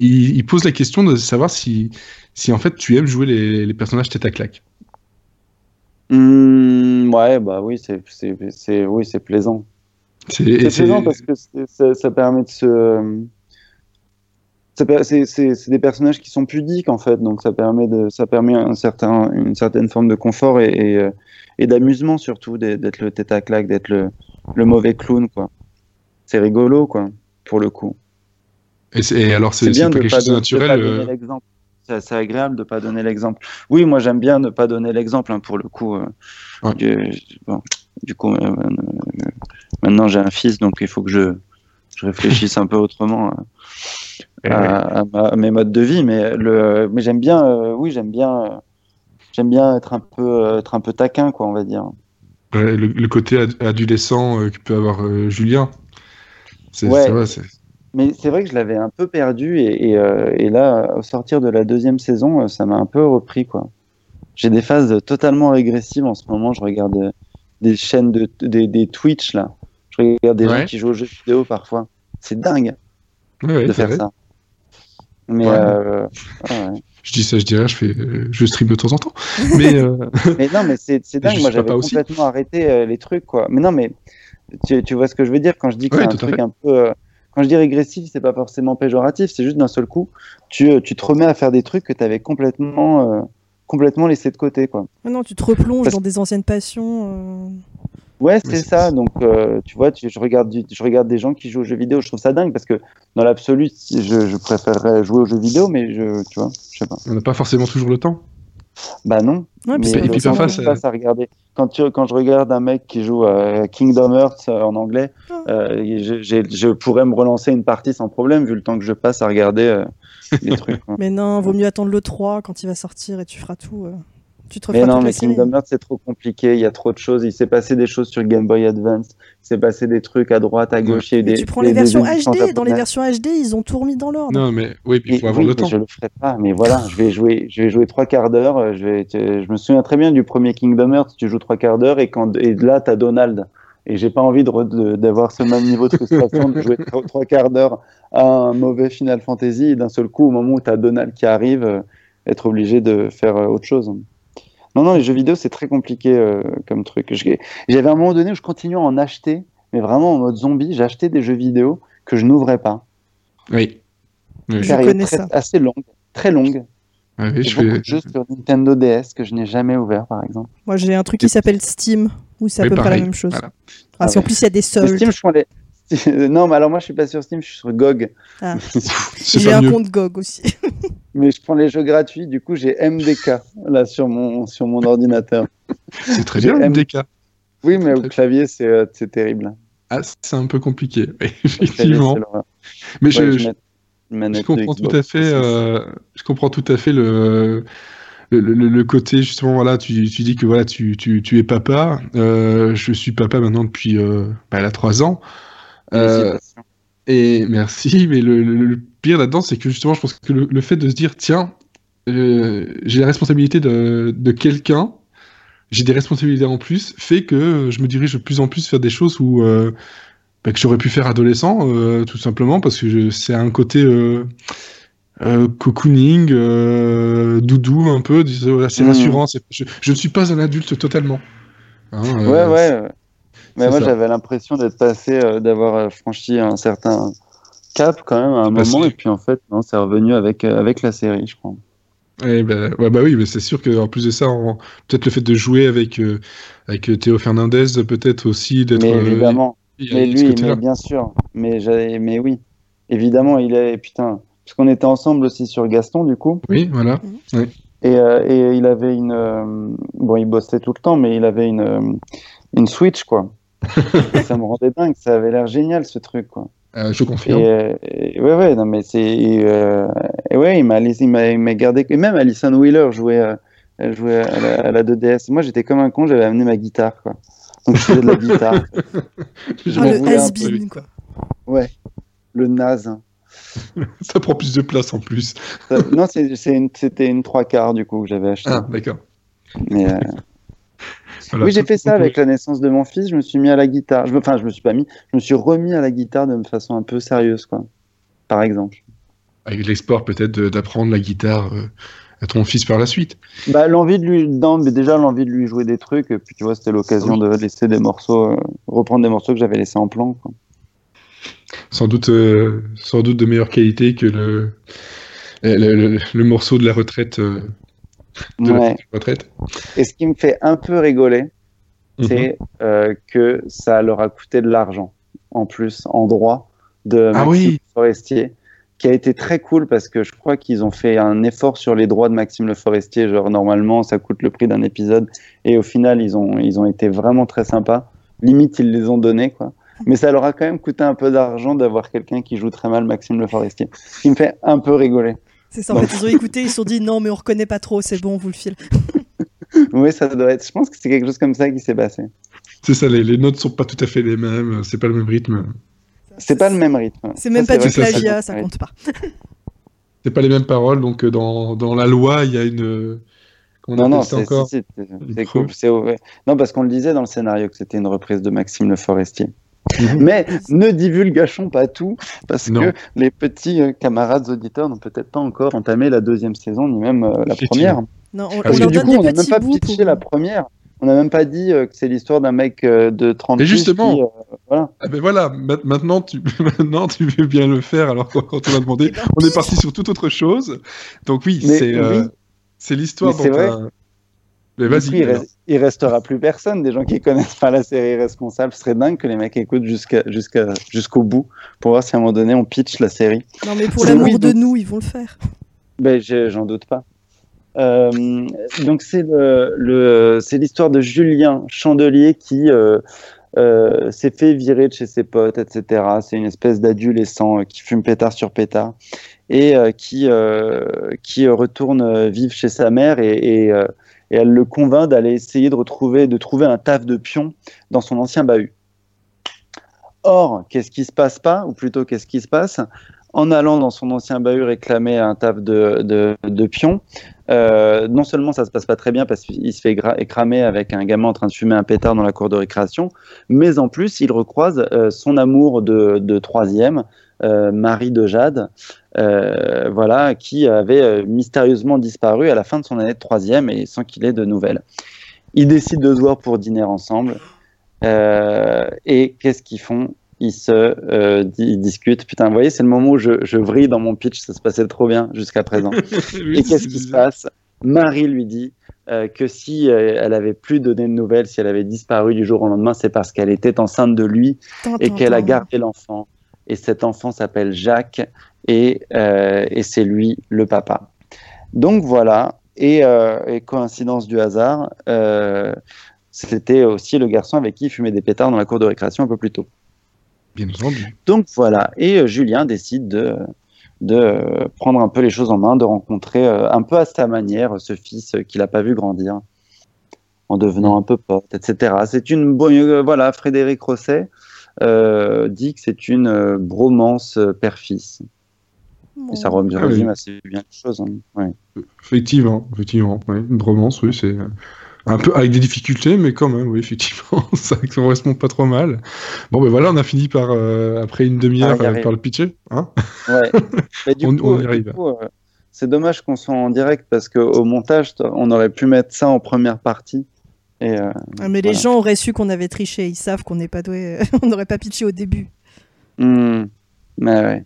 Il, il, pose la question de savoir si, si en fait tu aimes jouer les, les personnages tête à claque. Mmh, ouais, bah oui, c'est, c'est, oui, c'est plaisant. C'est, plaisant parce que ça, ça, permet de se. C'est, des personnages qui sont pudiques en fait, donc ça permet, de, ça permet un certain, une certaine forme de confort et, et, et d'amusement surtout d'être le tête à claque, d'être le, le mauvais clown quoi. C'est rigolo quoi, pour le coup. Et, alors c'est, bien de quelque chose de naturel. Euh, c'est agréable de pas donner l'exemple. Oui, moi j'aime bien ne pas donner l'exemple hein, pour le coup. Euh, du, coup, euh, euh, maintenant j'ai un fils, donc il faut que je, je réfléchisse un peu autrement à, mes modes de vie. Mais, le, mais j'aime bien, oui, j'aime bien, j'aime bien être un peu, être un peu taquin, quoi, on va dire. le, côté adolescent que peut avoir Julien. C'est c'est mais c'est vrai que je l'avais un peu perdu et, et, euh, et, là, au sortir de la deuxième saison, euh, ça m'a un peu repris. quoi. J'ai des phases totalement régressives en ce moment. Je regarde euh, des chaînes de des, des Twitch là. Je regarde des gens qui jouent aux jeux vidéo parfois. C'est dingue ouais, de faire ça. Mais euh, je dis ça, je dirais, je fais, je stream de temps en temps. Mais, euh... mais non, mais c'est dingue. Moi, j'avais complètement arrêté les trucs quoi. Mais non, mais tu, tu, vois ce que je veux dire quand je dis que c'est un truc un peu quand je dis régressif, c'est pas forcément péjoratif, c'est juste d'un seul coup, tu, euh, tu, te remets à faire des trucs que tu avais complètement, euh, complètement laissé de côté. Quoi. non, tu te replonges dans des anciennes passions. Euh. Ouais, c'est ça. Donc, tu vois, tu, je, regarde je regarde des gens qui jouent aux jeux vidéo. Je trouve ça dingue parce que dans l'absolu, je, je préférerais jouer aux jeux vidéo, mais je, tu vois, je sais pas. On n'a pas forcément toujours le temps. Bah non. Ouais, mais et puis parfois, ça... à regarder. Quand, tu, quand je regarde un mec qui joue à Kingdom Hearts euh, en anglais, euh, je, je, pourrais me relancer une partie sans problème vu le temps que je passe à regarder euh, les trucs. Mais non, vaut mieux attendre le 3 quand il va sortir et tu feras tout. Tu te mais non, mais Kingdom Hearts c'est trop compliqué, il y a trop de choses. Il s'est passé des choses sur Game Boy Advance, il s'est passé des trucs à droite, à gauche. Mais des, tu prends les versions HD, dans les versions HD, ils ont tout remis dans l'ordre. Non, mais oui, il faut avoir le temps. Je le ferai pas, mais voilà, je vais jouer, je vais jouer trois quarts d'heure. Je vais, je me souviens très bien du premier Kingdom Hearts, tu joues trois quarts d'heure et quand et là t'as Donald. Et j'ai pas envie d'avoir ce même niveau de frustration de jouer trois quarts d'heure à un mauvais Final Fantasy et d'un seul coup, au moment où tu as Donald qui arrive, euh, être obligé de faire euh, autre chose. Non, non, les jeux vidéo, c'est très compliqué euh, comme truc. J'avais un moment donné où je continuais à en acheter, mais vraiment en mode zombie, j'achetais des jeux vidéo que je n'ouvrais pas. Oui. Je connais ça. Assez longue, très longue. Ah oui, je beaucoup de jeux sur Nintendo DS que je n'ai jamais ouvert, par exemple. Moi, j'ai un truc qui s'appelle Steam, où c'est à peu près la même chose. Voilà. Parce ah, qu'en plus, il y a des soldes. Steam, je prends les... non, mais alors moi je suis pas sur Steam, je suis sur GOG. Ah. j'ai un compte GOG aussi. mais je prends les jeux gratuits, du coup j'ai MDK là sur mon, sur mon ordinateur. C'est très bien MDK. Oui, mais au clavier euh, c'est terrible. Ah, c'est un peu compliqué, effectivement. mais je, je, comprends tout à fait. Euh, je comprends tout à fait le. Le, le, côté justement voilà tu, tu, dis que voilà tu, tu, tu es papa euh, je suis papa maintenant depuis euh, bah, a trois ans euh, et merci, mais le, pire là-dedans, c'est que justement, je pense que le, fait de se dire, tiens, euh, j'ai la responsabilité de, de quelqu'un, j'ai des responsabilités en plus, fait que je me dirige de plus en plus vers des choses où euh, bah, que j'aurais pu faire adolescent, tout simplement, parce que c'est un côté cocooning, doudou un peu, c'est mmh. rassurant. Je, je, ne suis pas un adulte totalement. Hein, ouais, ouais. Mais moi, j'avais l'impression d'être passé, euh, d'avoir euh, franchi un certain cap quand même à un moment, et puis en fait, non, c'est revenu avec, euh, avec la série, je crois. Eh ben, ouais, bah oui, mais c'est sûr qu'en plus de ça, peut-être le fait de jouer avec, avec Théo Fernandez, peut-être aussi d'être. Mais évidemment. mais lui, mais bien sûr. Mais, mais oui, évidemment, il est. Putain, parce qu'on était ensemble aussi sur Gaston, du coup. Oui, voilà. Mhm. Et, et, il avait une. bon, il bossait tout le temps, mais il avait une, une Switch, quoi. ça me rendait dingue, ça avait l'air génial ce truc quoi. Euh, je confirme. Et, ouais ouais non mais c'est euh, ouais il m'a il m'a gardé et même Alison Wheeler jouait euh, elle jouait à la, 2DS. Moi j'étais comme un con, j'avais amené ma guitare quoi. Donc je faisais de la guitare. Je Ah, m'en le voulais un has-been, peu. quoi. Ouais, le naze. Ça prend plus de place en plus. Ça- non, c'est- c'est une- c'était une trois quarts du coup que j'avais acheté. Ah, d'accord. Mais, euh, Voilà. oui, j'ai fait ça avec la naissance de mon fils. Je me suis mis à la guitare. Je me- Enfin, je me suis pas mis. Je me suis remis à la guitare de façon un peu sérieuse, quoi. Par exemple. Avec l'espoir peut-être d'apprendre la guitare euh, à ton fils par la suite. Bah, l'envie de lui, non, mais déjà l'envie de lui jouer des trucs. Et puis tu vois, c'était l'occasion de laisser des morceaux, euh, reprendre des morceaux que j'avais laissés en plan. Quoi. Sans doute, euh, sans doute de meilleure qualité que le, le, le- le morceau de la retraite. euh, de Ouais. la retraite. Et ce qui me fait un peu rigoler, Mhm. c'est euh, que ça leur a coûté de l'argent en plus en droit de Ah Maxime oui. Le Forestier, qui a été très cool parce que je crois qu'ils ont fait un effort sur les droits de Maxime Le Forestier. Genre normalement, ça coûte le prix d'un épisode, et au final, ils ont ils ont été vraiment très sympas. Limite, ils les ont donnés quoi. Mais ça leur a quand même coûté un peu d'argent d'avoir quelqu'un qui joue très mal Maxime Le Forestier. Ce qui me fait un peu rigoler. C'est ça, en fait, ils ont écouté, ils se sont dit non, mais on reconnaît pas trop, c'est bon, on vous le file. Oui, ça doit être. Je pense que c'est quelque chose comme ça qui s'est passé. C'est ça, les, les notes sont pas tout à fait les mêmes, c'est pas le même rythme. C'est pas le même rythme. C'est même Ça, pas du vrai que ça, ça plagiat, compte, ça ouais. compte pas. C'est pas les mêmes paroles, donc euh, dans, dans la loi, il y a une. on Non, non, c'est encore si, si, Une c'est preuve. cool. Non, parce qu'on le disait dans le scénario que c'était une reprise de Maxime Le Forestier. Mhm. Mais ne divulgachons pas tout, parce Non. que les petits euh, camarades auditeurs n'ont peut-être pas encore entamé la deuxième saison, ni même euh, la première. Non, on, Parce que du coup, n'a même pas pitché pour- la première. On n'a même pas dit euh, que c'est l'histoire d'un mec euh, de 30 Mais plus justement. qui, euh, voilà. Ah ben voilà, ma- maintenant tu, maintenant tu veux bien le faire, alors quand quand on a demandé, ben, on est parti sur toute autre chose. Donc oui, Mais c'est euh, oui. c'est l'histoire Mais c'est dont vrai. un- Mais vas-y. il, alors. reste- il restera plus personne. Des gens qui connaissent pas la série Responsable, ce serait dingue que les mecs écoutent jusqu'à, jusqu'à, jusqu'au bout pour voir si à un moment donné on pitch la série. Non, mais pour l'amour de nous, ils vont le faire. Ben, j'en doute pas. Euh, donc c'est le, le c'est l'histoire de Julien Chandelier qui euh, euh, s'est fait virer de chez ses potes, etc. C'est une espèce d'adolescent qui fume pétard sur pétard et euh, qui euh, qui retourne vivre chez sa mère et, et, euh, et elle le convainc d'aller essayer de retrouver de trouver un taf de pion dans son ancien bahut. Or, qu'est-ce qui se passe pas, ou plutôt qu'est-ce qui se passe? En allant dans son ancien bahut réclamer un taf de, de, de pion, euh, non seulement ça se passe pas très bien parce qu'il se fait écramer avec un gamin en train de fumer un pétard dans la cour de récréation, mais en plus il recroise euh, son amour de, de troisième, euh, Marie de Jade, euh, voilà, qui avait euh, mystérieusement disparu à la fin de son année de troisième et sans qu'il ait de nouvelles. Ils décident de se voir pour dîner ensemble. Euh, et qu'est-ce qu'ils font? Ils se euh, di- ils discutent. Putain, vous voyez, c'est le moment où je, je vrille dans mon pitch, ça se passait trop bien jusqu'à présent. Oui, Et qu'est-ce qui se passe? Marie lui dit euh, que si euh, elle avait plus donné de nouvelles, si elle avait disparu du jour au lendemain, c'est parce qu'elle était enceinte de lui et qu'elle a gardé l'enfant. Et cet enfant s'appelle Jacques et, euh, et c'est lui le papa. Donc voilà. Et, euh, et coïncidence du hasard, euh, c'était aussi le garçon avec qui il fumait des pétards dans la cour de récréation un peu plus tôt. Bien entendu. Donc voilà, et Julien décide de, de prendre un peu les choses en main, de rencontrer un peu à sa manière ce fils qu'il n'a pas vu grandir, en devenant un peu pote, etc. C'est une bonne, euh, voilà, Frédéric Rosset euh, dit que c'est une euh, bromance euh, père-fils. Et ça rem- Ah oui. résume assez bien les choses. hein. Ouais. Effectivement, effectivement. ouais, Une romance, oui, c'est un peu avec des difficultés, mais quand même, oui, effectivement, ça correspond pas trop mal. Bon, ben voilà, on a fini par, euh, après une demi-heure, Ah, euh, par le pitcher. Hein Ouais. Mais du On- coup, on y arrive. euh, c'est dommage qu'on soit en direct parce qu'au montage, on aurait pu mettre ça en première partie. Et, euh, Ah, mais les gens auraient su qu'on avait triché, ils savent qu'on n'est pas doué, on n'aurait pas pitché au début. hmm, mais ouais.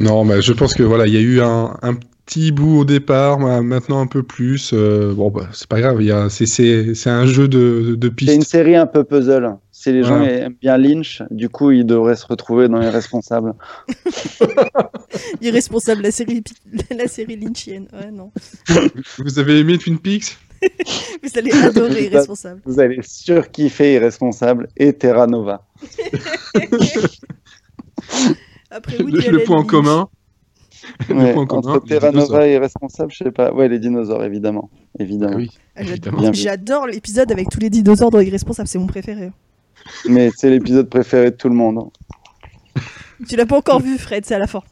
Non, mais je pense que voilà, il y a eu un, un petit bout au départ, maintenant un peu plus. euh, bon, bah, c'est pas grave, il y a, c'est, c'est, c'est un jeu de, de, de C'est une série un peu puzzle. Si les gens Voilà. aiment bien Lynch, du coup, ils devraient se retrouver dans les responsables. Irresponsable, la série, la série lynchienne. Ouais, non. Vous avez aimé Twin Peaks? Vous allez adorer Irresponsable. Vous allez surkiffer Irresponsable et Terra Nova. Après le, Woody le Allen, point en commun. Ouais, point commun, entre les Terra dinosaures. Nova et Responsable, je sais pas. Ouais, les dinosaures, évidemment. évidemment. Ah oui. J'adore l'épisode avec tous les dinosaures dans Irresponsable, c'est mon préféré. Mais c'est l'épisode préféré de tout le monde. Tu l'as pas encore vu, Fred, c'est à la fin.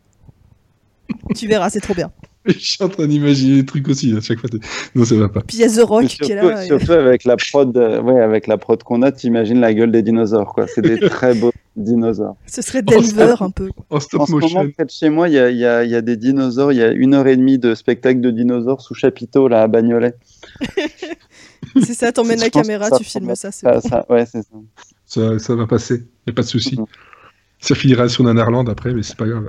Tu verras, c'est trop bien. Je suis en train d'imaginer des trucs aussi à chaque fois. Non, ça va pas. Puis il y a The Rock Mais qui est surtout, là. et- surtout avec la prod, euh, ouais, avec la prod qu'on a, t'imagines la gueule des dinosaures, quoi. C'est des très beaux dinosaures. Ce serait Denver un peu. En stop En ce motion. moment, près de chez moi, il y a, il y a- il y a des dinosaures. Il y a une heure et demie de spectacle de dinosaures sous chapiteau là à Bagnolet. C'est ça, t'emmènes la caméra, ça tu filmes ça, c'est Ça, bon. ça- ouais, c'est ça. Ça, ça va passer. Y a pas de souci. Mhm. Ça finira sur Nanarland après, mais c'est pas grave.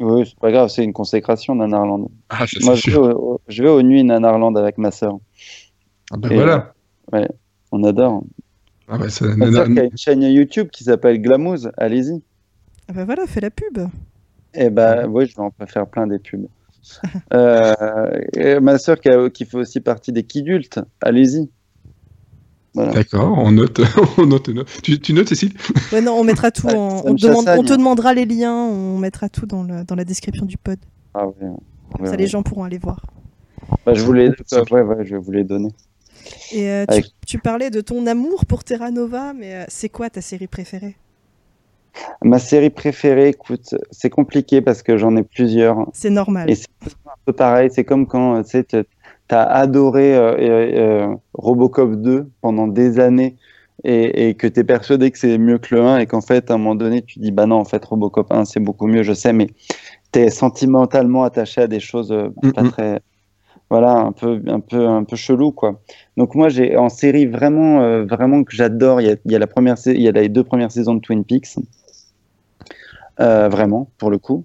Oui, c'est pas grave, c'est une consécration Nanarland. Ah, ça, Moi, je vais, au- je vais aux nuits Nanarland avec ma sœur. Ah, et, voilà. On adore. Ah, bah, ça, Ma sœur qui a une chaîne YouTube qui s'appelle Glamouze. Allez-y. Ah bah voilà, fais la pub. Eh ben, oui, je vais en faire plein des pubs. Euh, ma sœur qui, a- qui fait aussi partie des Kidultes. Allez-y. Voilà. D'accord, on note. on note, on note. Tu, tu notes, Cécile? Ouais, non, on mettra tout Ouais, en. ça On, te demande- chassagne, on te demandera les liens, on mettra tout dans, le- dans la description du pod. Ah ouais. Comme Ouais, ça, ouais. les gens pourront aller voir. Bah, je voulais, ouais, ouais, je vais vous les donner. Et euh, tu, Avec- tu parlais de ton amour pour Terra Nova, mais euh, c'est quoi ta série préférée? Ma série préférée, écoute, c'est compliqué parce que j'en ai plusieurs. C'est normal. Et c'est un peu pareil, c'est comme quand tu sais, tu as adoré euh, euh, euh, Robocop 2 pendant des années et, et que tu es persuadé que c'est mieux que le 1 et qu'en fait, à un moment donné, tu dis, bah non, en fait, Robocop 1, c'est beaucoup mieux, je sais, mais tu es sentimentalement attaché à des choses euh, pas très. Voilà, un peu, un peu, un peu chelou, quoi. Donc moi, j'ai en série vraiment, euh, vraiment que j'adore. Il y a, il y a la première, il y a les deux premières saisons de Twin Peaks, Euh, vraiment pour le coup.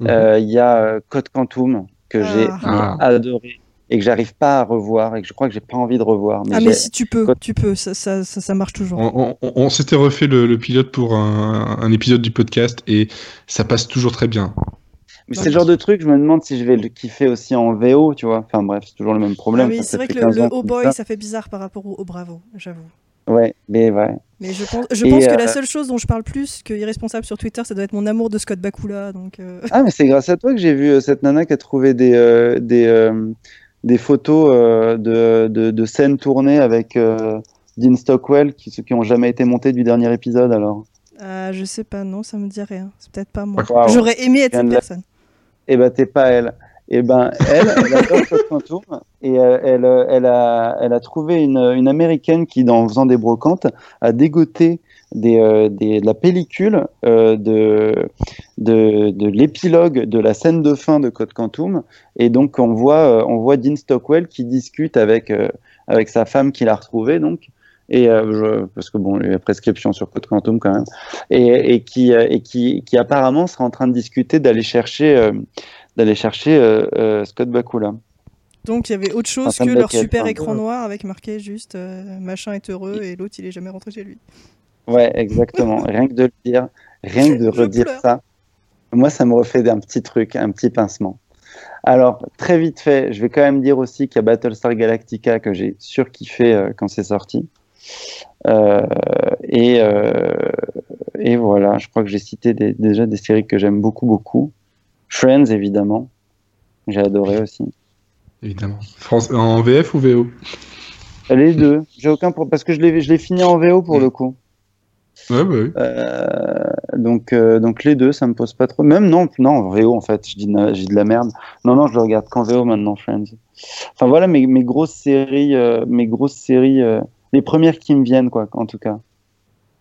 Mhm. Euh, Il y a Code Quantum que j'ai Ah. adoré et que j'arrive pas à revoir et que je crois que j'ai pas envie de revoir. Mais ah, mais si tu peux, tu peux, ça, ça, ça, ça marche toujours. On, on- on s'était refait le, le pilote pour un, un épisode du podcast et ça passe toujours très bien. mais c'est le genre de truc, je me demande si je vais le kiffer aussi en VO, tu vois. Enfin bref, c'est toujours le même Ah problème. oui, Ça c'est vrai que le, 15 le Oh Boy, ça. ça fait bizarre par rapport au, au Bravo, j'avoue. Ouais, mais ouais. Mais je pense, je pense que euh, la seule chose dont je parle plus que irresponsable sur Twitter, ça doit être mon amour de Scott Bakula. Donc, euh, Ah, mais c'est grâce à toi que j'ai vu euh, cette nana qui a trouvé des, euh, des, euh, des photos euh, de, de, de scènes tournées avec euh, Dean Stockwell qui qui ont jamais été montées du dernier épisode alors. ah, je sais pas, non, ça me dit rien. C'est peut-être pas moi. J'aurais aimé être cette personne. Eh ben t'es pas elle. Eh ben elle, elle adore Code Quantum et euh, elle, euh, elle, a, elle a trouvé une, une américaine qui, en faisant des brocantes, a dégoté des, euh, des, de la pellicule euh, de, de, de l'épilogue de la scène de fin de Code Quantum et donc on voit, euh, on voit Dean Stockwell qui discute avec, avec sa femme qu'il a retrouvée donc. Et euh, je- parce que bon, il y a prescription sur Code Quantum quand même, et, et qui et qui, qui apparemment sera en train de discuter d'aller chercher euh, d'aller chercher euh, Scott Bakula. Donc il y avait autre chose que leur super écran noir avec marqué juste machin est heureux et l'autre il est jamais rentré chez lui. Ouais, exactement. rien que de le dire, rien que de redire ça, moi, ça me refait un petit truc, un petit pincement. Alors, très vite fait, je vais quand même dire aussi qu'il y a Battlestar Galactica que j'ai surkiffé euh, quand c'est sorti. Euh, et, euh, et voilà, je crois que j'ai cité des- déjà des séries que j'aime beaucoup, beaucoup. Friends, évidemment. J'ai adoré aussi. Évidemment. France, en VF ou VO Les deux. J'ai aucun problème parce que je l'ai, je l'ai fini en VO pour le coup. Ouais, bah oui. Euh, donc, euh, donc les deux, ça me pose pas trop. Même non, non, VO en fait, je dis, de- je dis de la merde. Non, non, je le regarde qu'en VO maintenant, Friends. Enfin voilà mes, mes grosses séries, euh, mes grosses séries, euh, les premières qui me viennent quoi, en tout cas.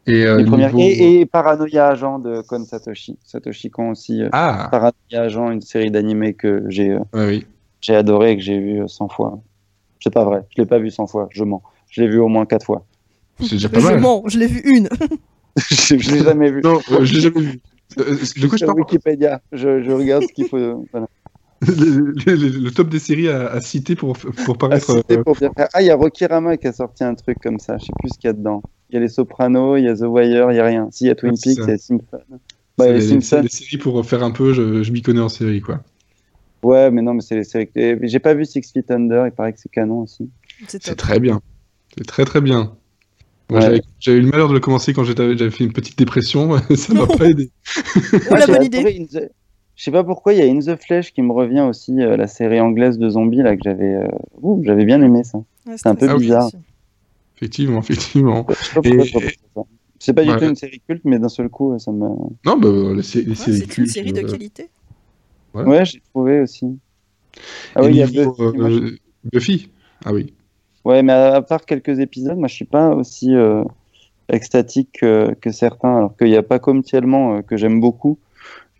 Et, Les premières. niveau- Et, et Paranoia Agent de Kon Satoshi, Satoshi Kon aussi. Ah, Paranoia Agent, une série d'animés que j'ai, ouais, oui. j'ai adoré et que j'ai vu euh, 100 fois. C'est pas vrai, je l'ai pas vu 100 fois, je mens. Je l'ai vu au moins 4 fois. C'est déjà pas je mal. mens, je l'ai vu une. je je l'ai jamais vu. Non, euh, je l'ai jamais vu. Euh, de quoi je Sur parle Wikipédia, je, je regarde ce qu'il faut. euh, Voilà. le, le- le- le top des séries à, à citer pour, pour Ah, paraître. euh, pour bien faire. Ah, il y a Rocky Rama qui a sorti un truc comme ça. Je sais plus ce qu'il y a dedans. Il y a les Sopranos, il y a The Wire, il y a rien. Si, il y a Twin Peaks, ça. il y a Simpsons. Bah, c'est les les, Simpsons. les séries pour faire un peu, je, je m'y connais en série, quoi. Ouais, mais non, mais c'est les séries. J'ai pas vu Six Feet Under. Il paraît que c'est canon aussi. C'est très bien. C'est très très bien. Ouais. j'avais- eu le malheur de le commencer quand j'avais fait une petite dépression, ça m'a pas aidé. Oh Ah, la j'ai bonne idée. The- je sais pas pourquoi, il y a In the Flesh qui me revient aussi, euh, la série anglaise de zombies là que j'avais, euh, ouh, j'avais bien aimé ça. Ouais, C'est un peu Ah oui. bizarre. Effectivement, effectivement. Je sais pas pourquoi Et- je ça. C'est pas du Ouais. tout une série culte, mais d'un seul coup, ça me. Non, bah, les, sé- les Ouais, séries c'est une série de euh, qualité. Ouais. Ouais, j'ai trouvé aussi. Ah et oui, il y a Buffy, euh, Buffy Ah oui. Ouais, mais à, à part quelques épisodes, moi je suis pas aussi euh, extatique que, que certains, alors qu'il y a pas comme Tiellement que j'aime beaucoup,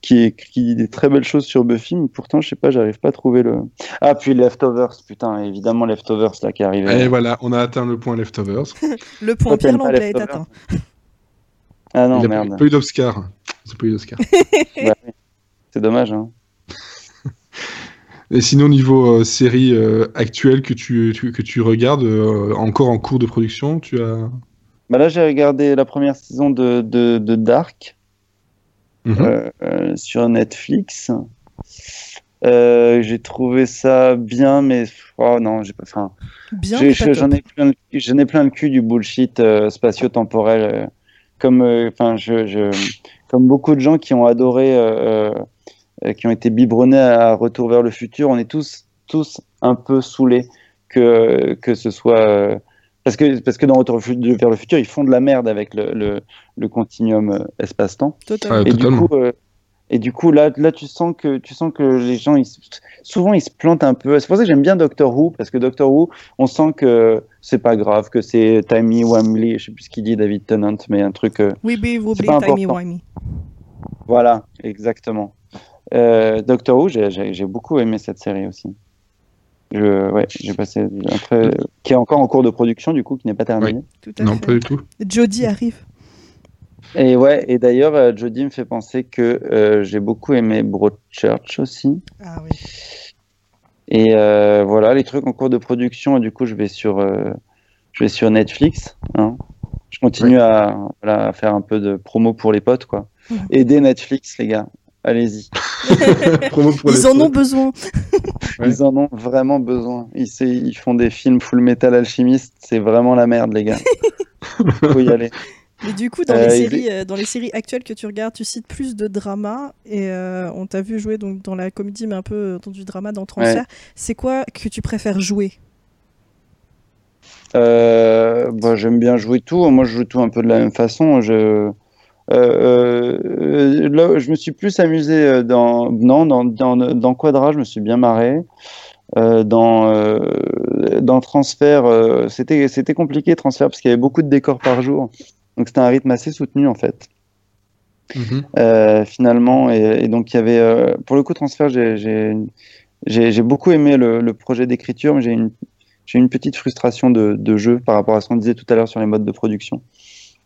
qui écrit dit des très belles choses sur Buffy, mais pourtant je sais pas, j'arrive pas à trouver le. Ah, puis Leftovers, putain, évidemment Leftovers là qui arrive. Et voilà, on a atteint le point Leftovers. Le point Toi, Pierre Langlais est atteint. Ah non, Il a merde. pas eu d'Oscar. Ont pas eu d'Oscar. Bah. C'est dommage. Hein. Et sinon, niveau euh, série euh, actuelle que tu, tu- que tu regardes, euh, encore en cours de production, tu as. Bah là, j'ai regardé la première saison de, de, de Dark. Mhm. euh, euh, sur Netflix. Euh, j'ai trouvé ça bien, mais oh non, j'ai pas. Enfin, j'en ai plein, le- j'en ai plein le cul du bullshit euh, spatio-temporel. euh, comme, euh, enfin, je, je, comme beaucoup de gens qui ont adoré, euh, euh, qui ont été biberonnés à Retour vers le futur, on est tous, tous un peu saoulés que que ce soit. euh, parce que, parce que dans Retour vers le futur, ils font de la merde avec le, le, le continuum euh, espace-temps. Totalement. Ouais. Et du coup, euh, et du coup, là, là, tu sens que tu sens que les gens, ils, souvent, ils se plantent un peu. C'est pour ça que j'aime bien Doctor Who parce que Doctor Who, on sent que c'est pas grave, que c'est timey wimey, je sais plus ce qu'il dit David Tennant, mais un truc. euh, Oui, oui, vous oubliez Timey. Wimey. voilà, exactement. Euh, Doctor Who, j'ai- beaucoup aimé cette série aussi. Je, ouais, j'ai passé après, qui est encore en cours de production du coup, qui n'est pas terminé. Tout à Non, fait. pas du tout. Jodie arrive. Et ouais, et d'ailleurs, euh, Jodie me fait penser que euh, j'ai beaucoup aimé Broadchurch aussi. Ah oui. Et euh, voilà, les trucs en cours de production, et du coup, je vais sur, euh, je vais sur Netflix. hein. Je continue à, voilà, à faire un peu de promo pour les potes, quoi. Aidez Netflix, les gars. Allez-y. Ils en ont besoin. Ouais. Ils en ont vraiment besoin. Ils, font des films full metal alchimiste. C'est vraiment la merde, les gars. Faut y aller. Mais du coup, dans, Euh, les il séries, euh, dans les séries actuelles que tu regardes, tu cites plus de drama. Et euh, on t'a vu jouer donc, dans la comédie, mais un peu dans du drama, dans Transfert. C'est quoi que tu préfères jouer? Euh, bah, j'aime bien jouer tout. Moi, je joue tout un peu de la même façon. Je, euh, euh, là, je me suis plus amusé euh, dans, non, dans, dans, dans Quadra, je me suis bien marré. Euh, dans, euh, dans Transfert, c'était, c'était compliqué Transfert parce qu'il y avait beaucoup de décors par jour. Donc c'était un rythme assez soutenu en fait. Mhm. Finalement. Et, et donc, il y avait, pour le coup, transfert, j'ai- j'ai beaucoup aimé le, le projet d'écriture, mais j'ai une, j'ai une petite frustration de, de jeu par rapport à ce qu'on disait tout à l'heure sur les modes de production.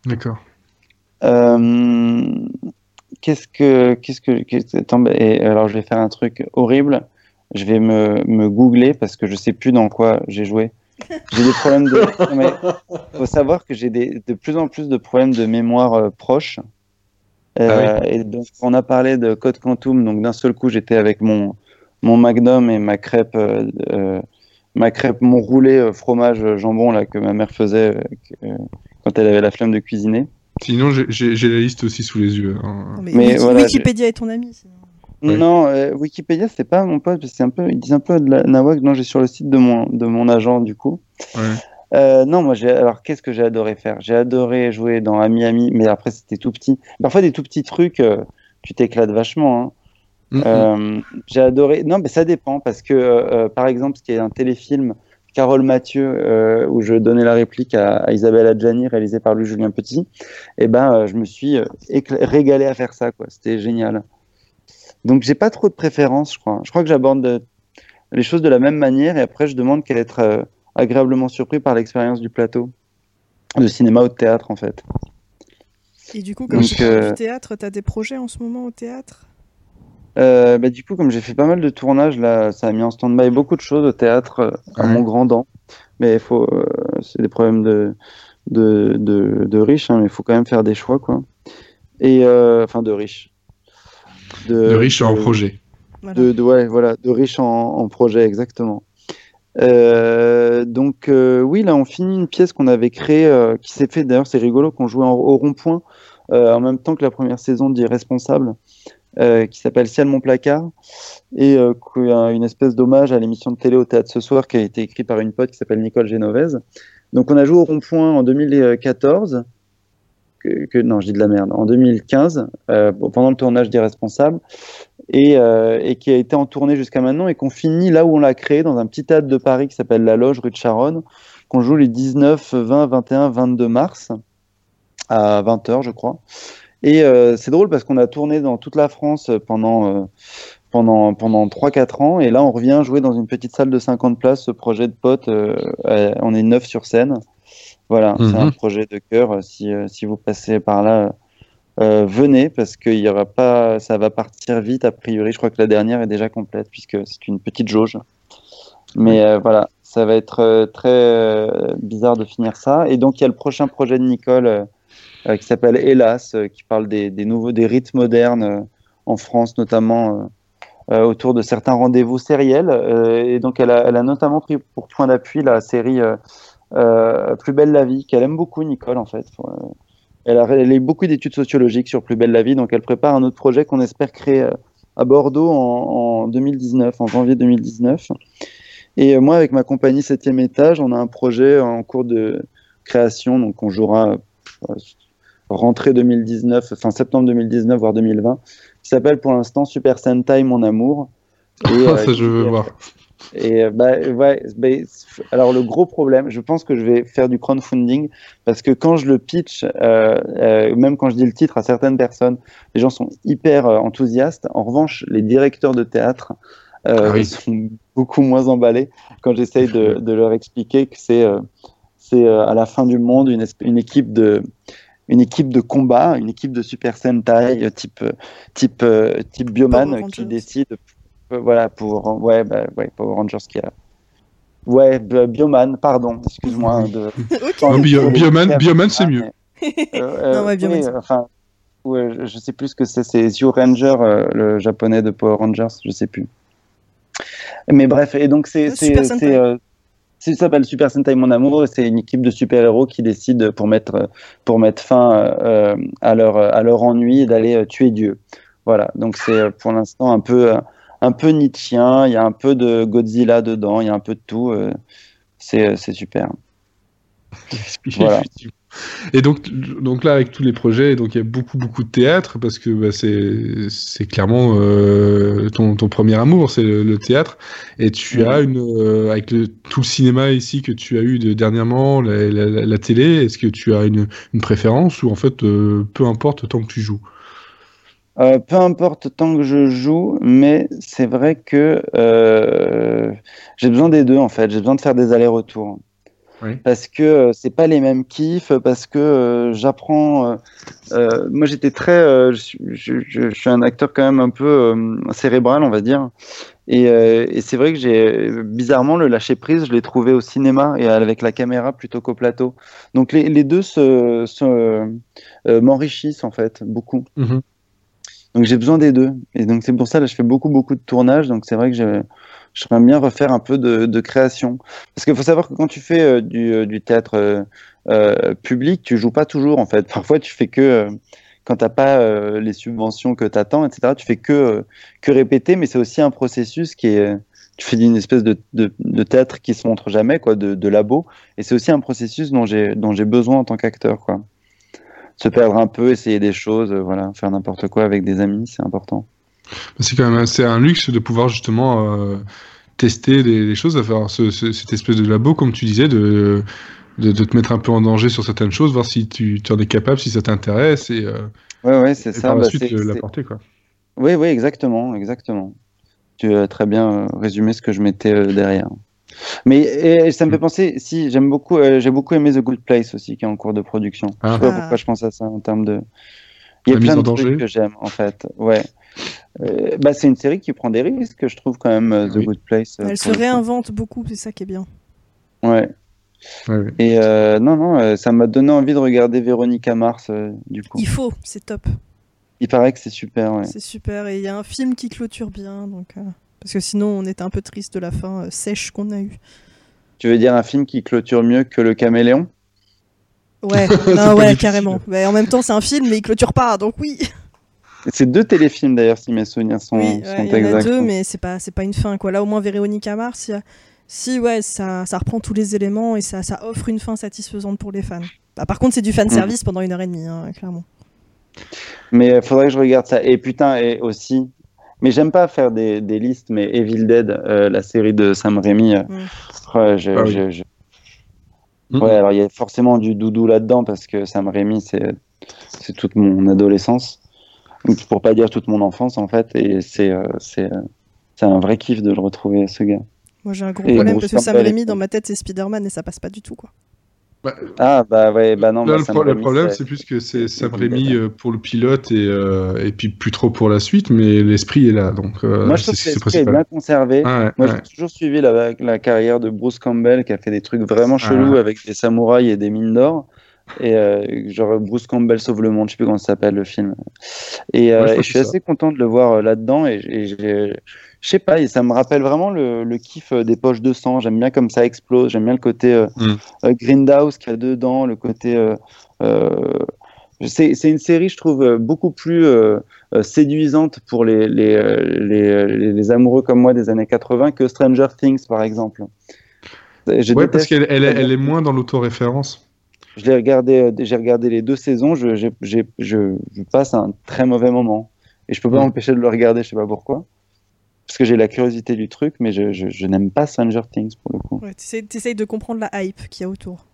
D'accord. Euh, qu'est-ce que, qu'est-ce que, qu'est-ce- attends, et alors je vais faire un truc horrible. Je vais me, me googler parce que je sais plus dans quoi j'ai joué. J'ai des problèmes de. Mais faut savoir que j'ai des, de plus en plus de problèmes de mémoire euh, proche. Euh, Et donc, on a parlé de Code Quantum. Donc, d'un seul coup, j'étais avec mon, mon Magnum et ma crêpe, euh, ma crêpe, mon roulé fromage jambon là que ma mère faisait quand elle avait la flemme de cuisiner. Sinon, j'ai- la liste aussi sous les yeux. hein. Mais Mais Wiki- voilà, Wikipédia est ton ami. sinon. Ouais. Non, euh, Wikipédia, c'est pas mon pote, parce que c'est un peu, ils disent un peu de la nawak. Non, j'ai sur le site de mon, de mon agent, du coup. Ouais. Euh, non, moi, j'ai, alors, qu'est-ce que j'ai adoré faire? J'ai adoré jouer dans Ami Ami, mais après, c'était tout petit. Parfois, des tout petits trucs, euh, tu t'éclates vachement, hein. Euh, j'ai adoré. Non, mais ça dépend parce que, euh, par exemple, ce qui est un téléfilm, Carole Mathieu, euh, où je donnais la réplique à, à Isabelle Adjani, réalisé par lui Julien Petit, et ben, euh, je me suis euh, régalé à faire ça, quoi. C'était génial. Donc, j'ai pas trop de préférence, je crois. Je crois que j'aborde les choses de la même manière, et après, je demande qu'à être euh, agréablement surpris par l'expérience du plateau, de cinéma ou de théâtre, en fait. Et du coup, comme Donc, tu du théâtre, t'as des projets en ce moment au théâtre? Euh, bah, du coup, comme j'ai fait pas mal de tournages, là, ça a mis en stand-by beaucoup de choses au théâtre, euh, à Ouais. mon grand dent. Mais il faut, euh, c'est des problèmes de, de, de, de riches, hein, mais il faut quand même faire des choix, quoi. Et, euh, enfin, de riches. De riches en projet. Voilà. de, de- ouais, voilà, de riches en, en projet, exactement. Euh, donc euh, oui, là on finit une pièce qu'on avait créée, euh, qui s'est fait d'ailleurs, c'est rigolo qu'on jouait en- au rond-point euh, en même temps que la première saison d'Irresponsable. Qui s'appelle Ciel mon placard et une espèce d'hommage à l'émission de télé au théâtre ce soir qui a été écrit par une pote qui s'appelle Nicole Genovese. Donc on a joué au rond-point en 2014 que, non, je dis de la merde, en 2015, euh, pendant le tournage d'Irresponsable, et, euh, et, qui a été en tournée jusqu'à maintenant, et qu'on finit là où on l'a créé, dans un petit théâtre de Paris qui s'appelle La Loge, rue de Charonne, qu'on joue les 19, 20, 21, 22 mars, à 20h, je crois. Et euh, c'est drôle parce qu'on a tourné dans toute la France pendant, pendant, pendant 3-4 ans, et là on revient jouer dans une petite salle de 50 places, ce projet de potes, on est neuf sur scène. Voilà, c'est un mhm. projet de cœur. Si, euh, si vous passez par là, euh, venez parce qu'il y aura pas, ça va partir vite a priori. Je crois que la dernière est déjà complète puisque c'est une petite jauge. Mais euh, voilà, ça va être très bizarre de finir ça. Et donc il y a le prochain projet de Nicole qui s'appelle Hélas, qui parle des, nouveaux, des rites modernes en France notamment. autour de certains rendez-vous sériels. et donc, elle a, elle a, notamment pris pour point d'appui la série euh, Plus belle la vie, qu'elle aime beaucoup, Nicole, en fait. Euh, elle a réalisé beaucoup d'études sociologiques sur Plus belle la vie, donc elle prépare un autre projet qu'on espère créer euh, à Bordeaux en, 2019, en janvier 2019. Et moi, avec ma compagnie 7 étage, on a un projet en cours de création, donc on jouera rentrée 2019, fin septembre 2019, voire 2020, qui s'appelle pour l'instant Super Sentai Mon Amour. Et, ça, je veux voir. Et euh, bah, ouais, bah, alors le gros problème, je pense que je vais faire du crowdfunding parce que quand je le pitch, euh, euh, même quand je dis le titre à certaines personnes, les gens sont hyper euh, enthousiastes. En revanche, les directeurs de théâtre euh, ah sont beaucoup moins emballés quand j'essaye de, de, leur expliquer que c'est c'est à la fin du monde une, une équipe de une équipe de combat, une équipe de Super Sentai type type type Bioman qui décide voilà, pour. Ouais, bah, ouais, Power Rangers qui a. Ouais, Bioman, pardon, excuse-moi. De... Bioman, Bioman c'est mieux. Euh, non, ouais, Bioman. Oui, enfin, ouais, je sais plus ce que c'est, c'est Zio Ranger, euh, le japonais de Power Rangers, je sais plus. Mais bref, et donc c'est. C'est euh, ça s'appelle Super Sentai Mon Amour, c'est une équipe de super-héros qui décide pour mettre, pour mettre fin euh, à, leur, à leur ennui d'aller tuer Dieu. Voilà, donc c'est pour l'instant un peu un peu Nietzschien, il y a un peu de Godzilla dedans, il y a un peu de tout. Euh, c'est super. voilà. Et donc, donc là, avec tous les projets, donc il y a beaucoup, beaucoup de théâtre parce que bah, c'est clairement euh, ton, ton, premier amour, c'est le, théâtre. Et tu as une, euh, avec le, tout le cinéma ici que tu as eu de, dernièrement, la, la, télé, est-ce que tu as une, une, préférence ou en fait, peu importe tant que tu joues? Euh, peu importe tant que je joue, mais c'est vrai que euh, j'ai besoin des deux en fait. J'ai besoin de faire des allers-retours. Parce que euh, c'est pas les mêmes kiffs, parce que j'apprends. moi j'étais très. Je, je, suis un acteur quand même un peu cérébral, on va dire. Et, et c'est vrai que j'ai. Bizarrement, le lâcher prise, je l'ai trouvé au cinéma et avec la caméra plutôt qu'au plateau. Donc les, les deux se, se m'enrichissent en fait, beaucoup. Mm-hmm. Donc j'ai besoin des deux. Et donc c'est pour ça, là, je fais beaucoup, beaucoup de tournages. Donc c'est vrai que j'aimerais bien refaire un peu de, création. Parce qu'il faut savoir que quand tu fais euh, du, euh, du, théâtre euh, public, tu joues pas toujours, en fait. Parfois, tu fais que, quand t'as pas les subventions que tu attends, etc., tu fais que, que répéter, mais c'est aussi un processus qui est... Tu fais une espèce de, de, théâtre qui se montre jamais, quoi, de, de labo. Et c'est aussi un processus dont j'ai besoin en tant qu'acteur, se perdre un peu, essayer des choses, voilà, faire n'importe quoi avec des amis, c'est important. C'est quand même c'est un luxe de pouvoir justement euh, tester des, choses, à faire cette espèce de labo, comme tu disais, de, de, te mettre un peu en danger sur certaines choses, voir si tu, tu en es capable, si ça t'intéresse et, euh, ouais, ouais, c'est ça. par la bah, suite l'apporter. Quoi. Oui, oui, exactement, exactement. Tu as très bien résumé ce que je mettais derrière. Mais ça me fait mm. penser, si j'aime beaucoup, euh, j'ai beaucoup aimé The Good Place aussi, qui est en cours de production. Ah. Je sais pas pourquoi je pense à ça en termes de. Il y a plein de trucs que j'aime en fait. Ouais. Euh, bah, c'est une série qui prend des risques, je trouve quand même euh, The Good Place. Elle se réinvente beaucoup, c'est ça qui est bien. Ouais. Et non, non, ça m'a donné envie de regarder Véronica Mars du coup. Il faut, c'est top. Il paraît que c'est super, ouais. C'est super, et il y a un film qui clôture bien, donc. Parce que sinon, on était un peu triste de la fin euh, sèche qu'on a eue. Tu veux dire un film qui clôture mieux que Le Caméléon? Ouais, non, ouais, carrément. Mais en même temps, c'est un film, mais il clôture pas, donc oui. C'est deux téléfilms d'ailleurs, si mes souvenirs sont, Oui, sont ouais, il y en a exacts. deux, mais c'est pas, c'est pas une fin. Quoi. Là, au moins, Véronica Mars, si ouais, ça, ça reprend tous les éléments et ça, ça offre une fin satisfaisante pour les fans. Bah, par contre, c'est du fan service pendant une heure et demie, hein, clairement. Mais il faudrait que je regarde ça. Et putain, et aussi. Mais j'aime pas faire des, des listes, mais Evil Dead, euh, la série de Sam Raimi, euh, Mm. ouais, je- Ah oui. je- je- ouais, alors il y a forcément du doudou là-dedans parce que Sam Raimi, c'est c'est toute mon adolescence. Pour pas dire toute mon enfance, en fait. Et c'est euh, c'est euh, c'est un vrai kiff de le retrouver, ce gars. Moi, j'ai un gros Et problème Bruce parce que Sam Raimi, et- dans ma tête, c'est Spider-Man et ça passe pas du tout. Quoi. Bah, Ah, bah ouais, bah non. Là, bah, le, pro- le problème, c'est- plus que c'est Sam Raimi euh, pour le pilote et, euh, et puis plus trop pour la suite, mais l'esprit est là. Donc, euh, Moi, je trouve c'est que c'est l'esprit est bien conservé. Ah ouais, Moi, ouais. j'ai toujours suivi la, la carrière de Bruce Campbell qui a fait des trucs vraiment chelous Ah. avec des samouraïs et des mines d'or. Et euh, genre Bruce Campbell sauve le monde, je sais plus comment ça s'appelle le film. Et, euh, Ouais, je et je suis ça. assez content de le voir euh, là-dedans. Et, et je sais pas, et ça me rappelle vraiment le, le kiff euh, des poches de sang. J'aime bien comme ça explose. J'aime bien le côté euh, Mm. euh, Grindhouse qu'il y a dedans, le côté. euh, euh, c'est une série, je trouve, euh, beaucoup plus euh, euh, séduisante pour les, les, euh, les, amoureux comme moi des années 80 que Stranger Things, par exemple. Ouais, parce qu'elle elle est moins dans l'autoréférence. Je l'ai regardé, euh, j'ai regardé les deux saisons, je, je, je passe un très mauvais moment. Et je peux pas Mm. m'empêcher de le regarder, je sais pas pourquoi. Parce que j'ai la curiosité du truc, mais je, je, je n'aime pas Stranger Things pour le coup. Ouais, t'essayes, t'essayes de comprendre la hype qu'il y a autour.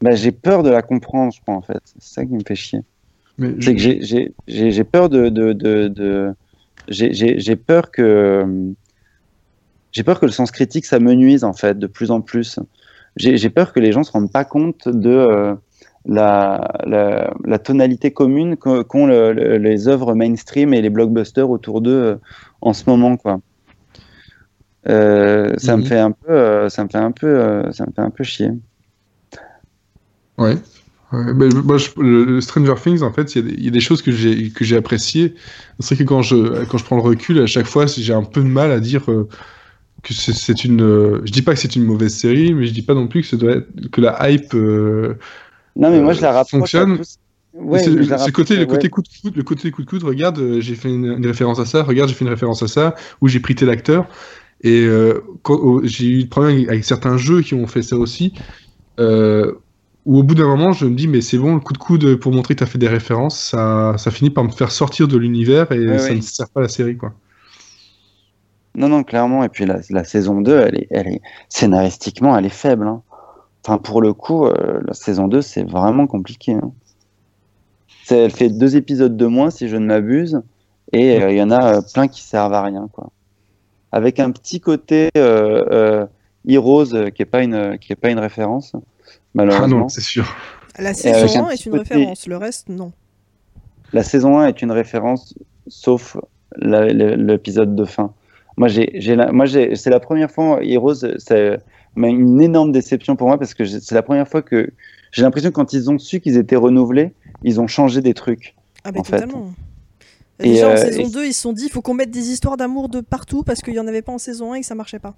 Bah, j'ai peur de la comprendre, je crois, en fait. C'est ça qui me fait chier. C'est que j'ai- peur de. de, de, de- j'ai- j'ai j'ai peur que. J'ai peur que le sens critique, ça me nuise, en fait, de plus en plus. J'ai peur que les gens se rendent pas compte de euh, la, la, la tonalité commune qu'ont qu'ont le- le- les œuvres mainstream et les blockbusters autour d'eux euh, en ce moment, quoi. Euh, ça me Mhm. fait un peu, ça me fait un peu, ça me fait un peu chier. Ouais. Ouais, mais moi, je- le, Stranger Things, en fait, il y, a des- il y a des choses que j'ai que j'ai appréciées. C'est vrai que quand je quand je prends le recul, à chaque fois, j'ai un peu de mal à dire que c'est- une. euh, je dis pas que c'est une mauvaise série, mais je dis pas non plus que ça doit être, que la hype. euh, Non, mais moi, Euh, je la rapproche. fonctionne. Ouais, ce côté, le côté ouais. coup de coude, le côté coup de coude. Regarde, j'ai fait une, une référence à ça. Regarde, j'ai fait une référence à ça. Ou j'ai pris tel acteur. Et euh, oh, j'ai eu des problèmes avec, certains jeux qui ont fait ça aussi. Euh, où au bout d'un moment, je me dis, mais c'est bon, le coup de coude pour montrer que tu as fait des références, ça, ça finit par me faire sortir de l'univers et Ouais, ça ne sert pas à la série, quoi. Non, non, clairement. Et puis la, la saison 2, elle est, elle est, scénaristiquement, elle est faible. hein. Enfin, pour le coup, euh, la saison 2, c'est vraiment compliqué. hein. C'est- Elle fait deux épisodes de moins, si je ne m'abuse. Et euh, il y en a euh, plein qui servent à rien. Quoi. Avec un petit côté euh, euh, Heroes euh, qui n'est pas, une- qui est pas une référence, Ah malheureusement. non, c'est sûr. La saison un 1 est petit une côté- référence, le reste, non. La saison 1 est une référence, sauf l'épisode de fin. Moi, j'ai, j'ai la- moi, j'ai, c'est la première fois, Heroes, c'est mais une énorme déception pour moi parce que c'est la première fois que j'ai l'impression que quand ils ont su qu'ils étaient renouvelés, ils ont changé des trucs. Ah, ben En fait. totalement. Et, Déjà en euh, saison et- 2, ils se sont dit il faut qu'on mette des histoires d'amour de partout parce qu'il n'y en avait pas en saison 1 et que ça marchait pas.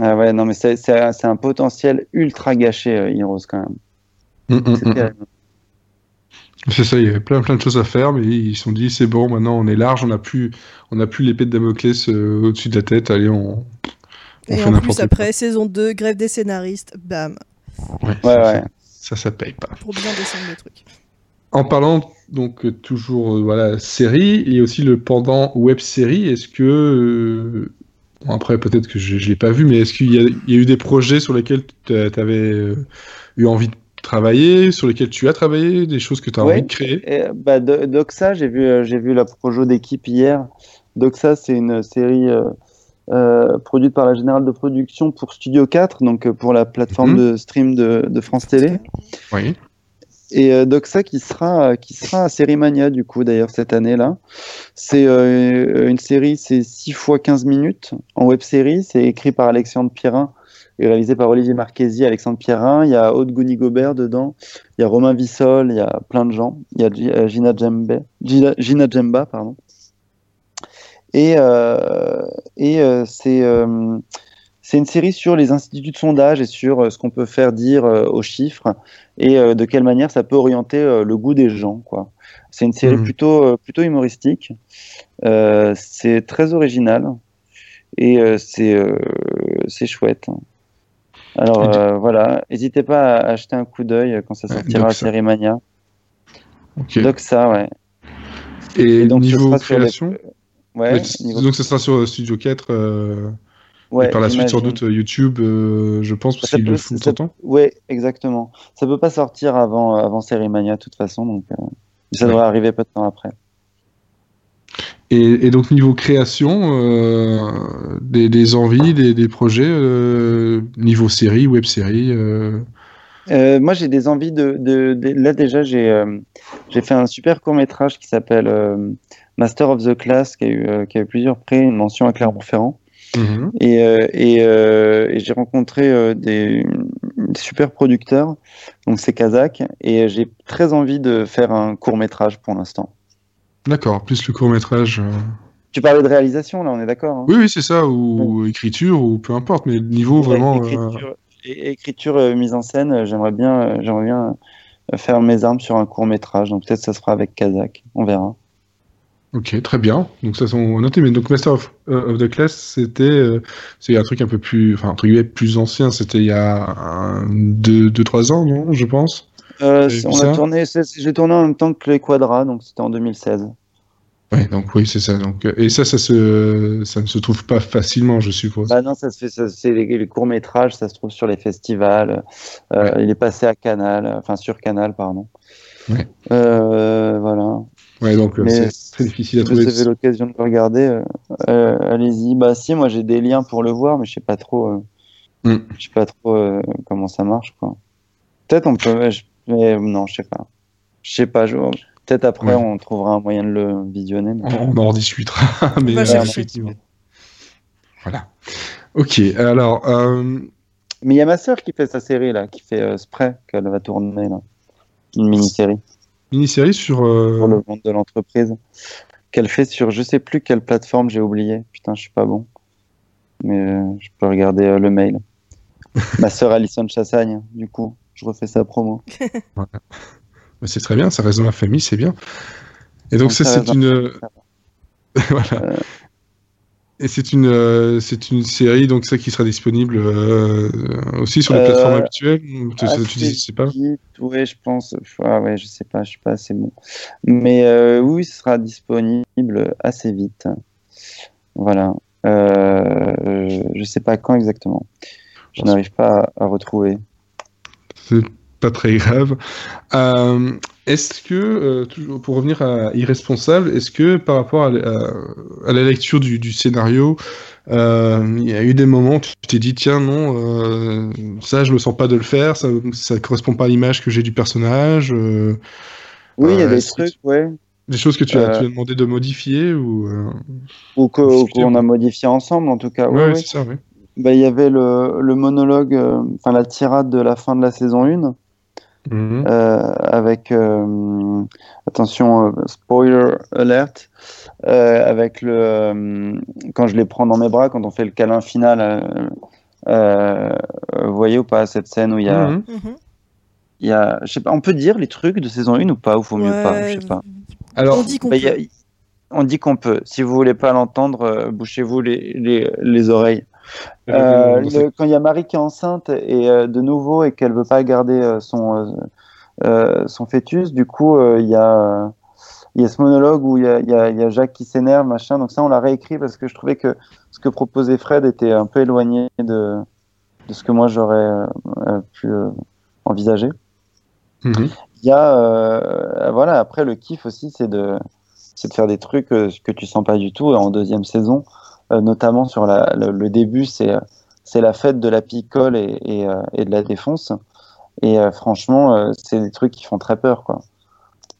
Ah ouais, non, mais c'est, c'est, un- c'est un potentiel ultra gâché, euh, Heroes, quand même. Mm, mm, C'est mm. terrible. C'est ça, il y avait plein plein de choses à faire, mais ils se sont dit c'est bon, maintenant on est large, on n'a plus, on a plus l'épée de Damoclès euh, au-dessus de la tête, allez, on, on Et fait en plus, quoi. après, saison 2, grève des scénaristes, bam, Ouais, Ouais, ça, ouais. ça, ça paye pas. pour bien descendre le truc. En parlant donc toujours euh, voilà série, il y a aussi le pendant web série. Est-ce que euh, bon, après peut-être que je, je l'ai pas vu, mais est-ce qu'il y, a- il y a eu des projets sur lesquels tu avais eu envie de travailler, sur lesquels tu as travaillé, des choses que tu as Ouais. envie de créer? Et, bah, Do- Doxa, j'ai vu, euh, j'ai vu la projo d'équipe hier. Doxa, c'est une série euh, euh, produite par la Générale de Production pour Studio 4, donc euh, pour la plateforme Mhm. de stream de, de France Télé. Oui. Et euh, Doxa qui sera, qui sera à Série Mania, du coup, d'ailleurs, cette année-là. C'est euh, une série, c'est 6 fois 15 minutes en web série. C'est écrit par Alexandre Pierrin réalisé par Olivier Marchesi, Alexandre Pierrin. Il y a Aude Gouni-Gobert dedans. Il y a Romain Vissol. Il y a plein de gens. Il y a euh, Gina Djembe, Gina, Gina Djemba, pardon. Et, euh, et euh, c'est. euh, une série sur les instituts de sondage et sur ce qu'on peut faire dire aux chiffres et de quelle manière ça peut orienter le goût des gens. Quoi. C'est une série mmh. plutôt, plutôt humoristique. c'est très original et c'est c'est chouette. Alors voilà, n'hésitez pas à acheter un coup d'œil quand ça sortira à Série Mania. Donc ça, ouais. Et, donc, niveau création? Ouais, Donc ça sera sur Studio 4 euh, et par la suite sans doute YouTube, euh, je pense, parce qu'ils le font tout le temps. Ouais, exactement. Ça peut pas sortir avant, avant Série Mania de toute façon, donc euh, ça devrait arriver peu de temps après. Et, donc niveau création, des, des, envies, des, des projets, niveau série, web série euh, moi, j'ai des envies de, de, Là, déjà, j'ai euh, j'ai fait un super court métrage qui s'appelle euh, Master of the Class, qui a eu, qui a eu plusieurs prix, une mention à Clermont-Ferrand. Mhm. Et, et, et j'ai rencontré des, super producteurs, donc c'est Kazakh, et j'ai très envie de faire un court métrage pour l'instant. D'accord, plus le court métrage. Tu parlais de réalisation, là, on est d'accord hein Oui, oui, c'est ça, ou écriture, ou peu importe, mais niveau vraiment écriture, euh, mise en scène, euh, j'aimerais bien, euh, j'aimerais bien faire mes armes sur un court métrage. Donc peut-être ça se fera avec Kazakh, on verra. Ok, très bien. Donc ça sont notés. Mais donc Master of, the Class, c'était c'est un truc un peu plus, enfin entre guillemets plus ancien. C'était il y a un, deux, deux, trois ans, non, je pense. On a tourné, j'ai tourné en même temps que les Quadras, donc c'était en 2016. Ouais, donc oui, c'est ça. Donc, et ça, ça, se, ça ne se trouve pas facilement, je suppose. Bah non, ça se fait, c'est les, courts métrages, ça se trouve sur les festivals. Euh, Il est passé à Canal, enfin sur Canal, pardon. Ouais. Euh, voilà. Ouais, donc euh, c'est très difficile à trouver. Si vous avez l'occasion de le regarder, euh, euh, allez-y. Bah si, moi j'ai des liens pour le voir, mais je sais pas trop, mm. je sais pas trop comment ça marche, quoi. Peut-être on peut, mais non, je sais pas. Je sais pas. Je... Peut-être après, on trouvera un moyen de le visionner. On en discutera. mais euh, effectivement. Voilà. Ok, alors. Euh, mais il y a ma sœur qui fait sa série, là, qui fait euh, Spray, qu'elle va tourner, là. Une mini-série. Mini-série sur. Sur le monde de l'entreprise. Qu'elle fait sur je sais plus quelle plateforme, j'ai oublié. Putain, je suis pas bon. Mais je peux regarder le mail. ma sœur Alison Chassagne, du coup, je refais sa promo. voilà. C'est très bien, ça reste dans la famille, c'est bien. Et donc, ça, c'est une. voilà. Euh. Et c'est une, euh, c'est une série, donc ça qui sera disponible euh, aussi sur les plateformes habituelles Tu, tu dis, sais pas Oui, je pense. Ah, ouais, je sais pas, je suis pas assez bon. Mais oui, ce sera disponible assez vite. Voilà. je sais pas quand exactement. Je n'arrive pas à, à retrouver pas très grave. Euh, est-ce que, euh, toujours pour revenir à Irresponsable, est-ce que par rapport à, la lecture du, scénario, euh, il y a eu des moments où tu t'es dit, tiens, non, ça, je me sens pas de le faire, ça, ça correspond pas à l'image que j'ai du personnage Oui, il y a des trucs, ouais. Des choses que tu as, tu as, demandé de modifier ou, ou qu'on a modifié ensemble, en tout cas. Ouais, c'est ça, oui. Bah, il y avait le, le monologue, enfin la tirade de la fin de la saison 1 Mhm. Euh, avec euh, attention euh, spoiler alert avec le quand je les prends dans mes bras quand on fait le câlin final vous voyez ou pas cette scène où il y a. Mhm. il y a je sais pas on peut dire les trucs de saison 1 ou pas ou faut mieux pas je sais pas alors on dit qu'on bah, on dit qu'on peut si vous voulez pas l'entendre bouchez-vous les, les, les oreilles euh, quand il y a Marie qui est enceinte et euh, de nouveau et qu'elle veut pas garder euh, son son fœtus, du coup il y a il y a ce monologue où il y a, y a, Jacques qui s'énerve, machin. Donc ça, on l'a réécrit parce que je trouvais que ce que proposait Fred était un peu éloigné de, de ce que moi j'aurais pu envisager. Mhm. Il y a, voilà, après le kiff aussi, c'est de, de faire des trucs que tu sens pas du tout. En deuxième saison, euh, notamment sur la, le, début, c'est c'est la fête de la picole et, et, euh, et de la défonce. Et euh, franchement, c'est des trucs qui font très peur, quoi.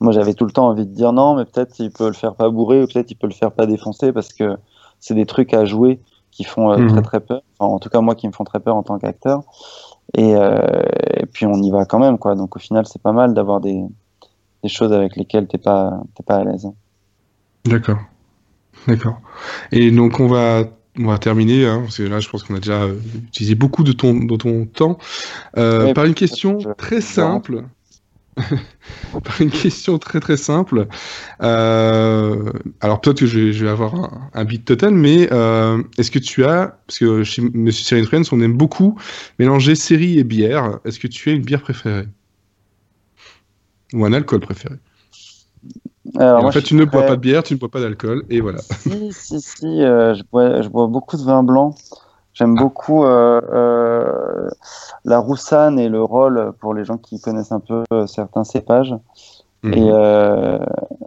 Moi, j'avais tout le temps envie de dire non, mais peut-être il peut le faire pas bourrer, ou peut-être il peut le faire pas défoncer, parce que c'est des trucs à jouer qui font très mhm. très peur. Enfin, en tout cas, moi, qui me font très peur en tant qu'acteur. Et, et, puis on y va quand même, quoi. Donc au final, c'est pas mal d'avoir des, des choses avec lesquelles t'es pas t'es pas à l'aise. D'accord. D'accord. Et donc on va on va terminer, hein, parce que là, je pense qu'on a déjà euh, utilisé beaucoup de ton, de ton temps, euh, par une question très simple. par une question très très simple. Euh, alors peut-être que je vais, je vais avoir un, un beat total, mais est-ce que tu as, parce que chez Monsieur Serine Friends, on aime beaucoup mélanger série et bière. Est-ce que tu as une bière préférée? Ou un alcool préféré? Alors, En fait, tu ne bois pas de bière, tu ne bois pas d'alcool, et voilà. Si, si, si, euh, je, bois, je bois beaucoup de vin blanc. J'aime beaucoup euh, euh, la roussanne et le rôle pour les gens qui connaissent un peu certains cépages. Mhm. Et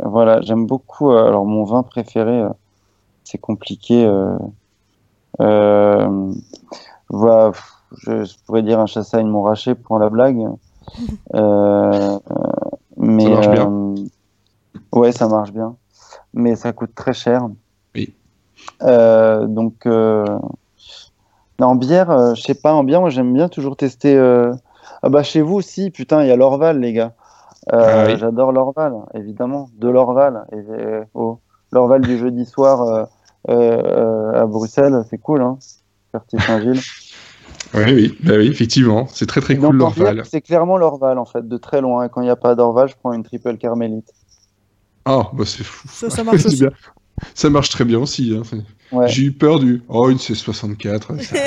voilà, j'aime beaucoup. alors, mon vin préféré, c'est compliqué. Voilà, je, je pourrais dire un chassagne montrachet pour la blague. Mais Ça marche bien. Ouais, ça marche bien. Mais ça coûte très cher. Oui. Euh, donc, euh, non, en bière, euh, je sais pas, en bière, moi j'aime bien toujours tester. euh, Ah bah chez vous aussi, putain, il y a l'Orval, les gars. Ah oui. J'adore l'Orval, évidemment, de l'Orval. Et, oh, l'Orval du jeudi soir à Bruxelles, c'est cool, hein. Quartier Saint-Gilles. Oui, oui, bah oui, effectivement, c'est très très cool l'Orval. C'est clairement l'Orval, en fait, de très loin. Et quand il n'y a pas d'Orval, je prends une triple carmélite. Oh, bah c'est fou. Ça, ça marche C'est aussi. bien. Ça marche très bien aussi. hein. Ouais. J'ai eu peur du. Oh, une C64. ça-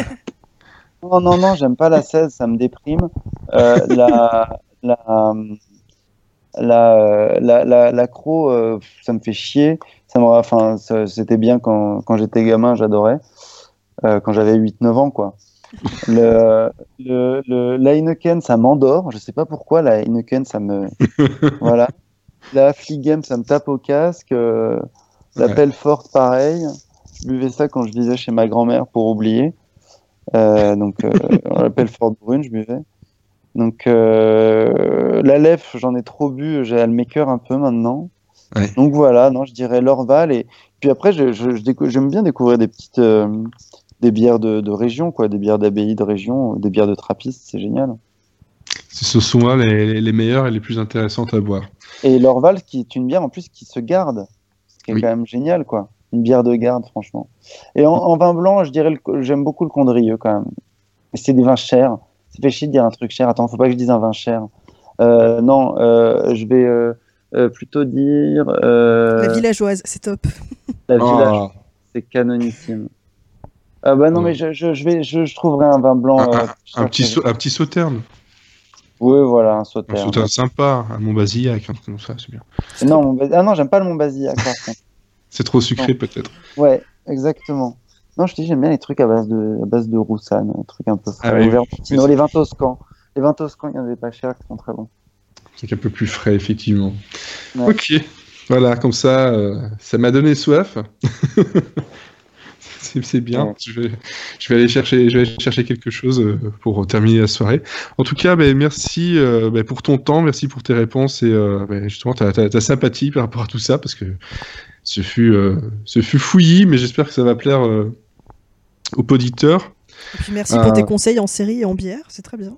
Non, non, non, j'aime pas la 16, ça me déprime. Euh, la, la, la, la, la, l'accro, euh, ça me fait chier. Ça me, enfin, ça- c'était bien quand, quand j'étais gamin, j'adorais. Euh, quand j'avais 8-9 ans, quoi. Le, le, le, la Heineken, ça m'endort. Je sais pas pourquoi, la Heineken, ça me. voilà. La Fligem, ça me tape au casque. Euh, la Ouais. pelle forte, pareil. Je buvais ça quand je vivais chez ma grand-mère pour oublier. Euh, donc, euh, on l'appelle Fort Brune, je buvais. Donc, la lèvre, j'en ai trop bu, j'ai le maker un peu maintenant. Ouais. Donc voilà, non, je dirais l'Orval. Et puis après, je, je, j'aime bien découvrir des petites des bières de, de région, quoi, des bières d'abbaye de région, des bières de trappistes, c'est génial. Ce sont là les, les meilleures et les plus intéressantes à boire. Et l'Orval, qui est une bière en plus qui se garde, ce qui est Oui. quand même génial, quoi. Une bière de garde, franchement. Et en, en vin blanc, je dirais, j'aime beaucoup le Condrieu quand même. C'est des vins chers. Ça fait chier de dire un truc cher. Attends, faut pas que je dise un vin cher. Euh, non, euh, je vais euh, plutôt dire euh, La villageoise, c'est top. la village. Oh, C'est canonissime. Ah bah non, Ouais. mais je, je, je vais, je, je trouverai un vin blanc. Un- euh, un, petit un petit sauterne. Oui, voilà, un Un sauterne. sauterne sympa, un Montbazillac, un truc comme ça, c'est bien. Non, ah non, j'aime pas le Montbazillac. C'est trop sucré peut-être. Ouais, exactement. Non, je te dis, j'aime bien les trucs à base de, à base de roussanne, un truc un peu frais. Ah oui, les vins toscans. Les vins toscans, il y en avait pas cher qui sont très bons. C'est un peu plus frais, effectivement. Ouais. Ok, voilà, comme ça, euh, ça m'a donné soif. c'est c'est bien. Je, vais, je, vais aller chercher, je vais aller chercher quelque chose euh, pour terminer la soirée. En tout cas, ben, merci euh, ben, pour ton temps, merci pour tes réponses et euh, ben, justement ta, ta- ta sympathie par rapport à tout ça, parce que ce fut, euh, ce fut fouillis, mais j'espère que ça va plaire euh, aux auditeurs. Et puis merci Euh. pour tes conseils en série et en bière, c'est très bien.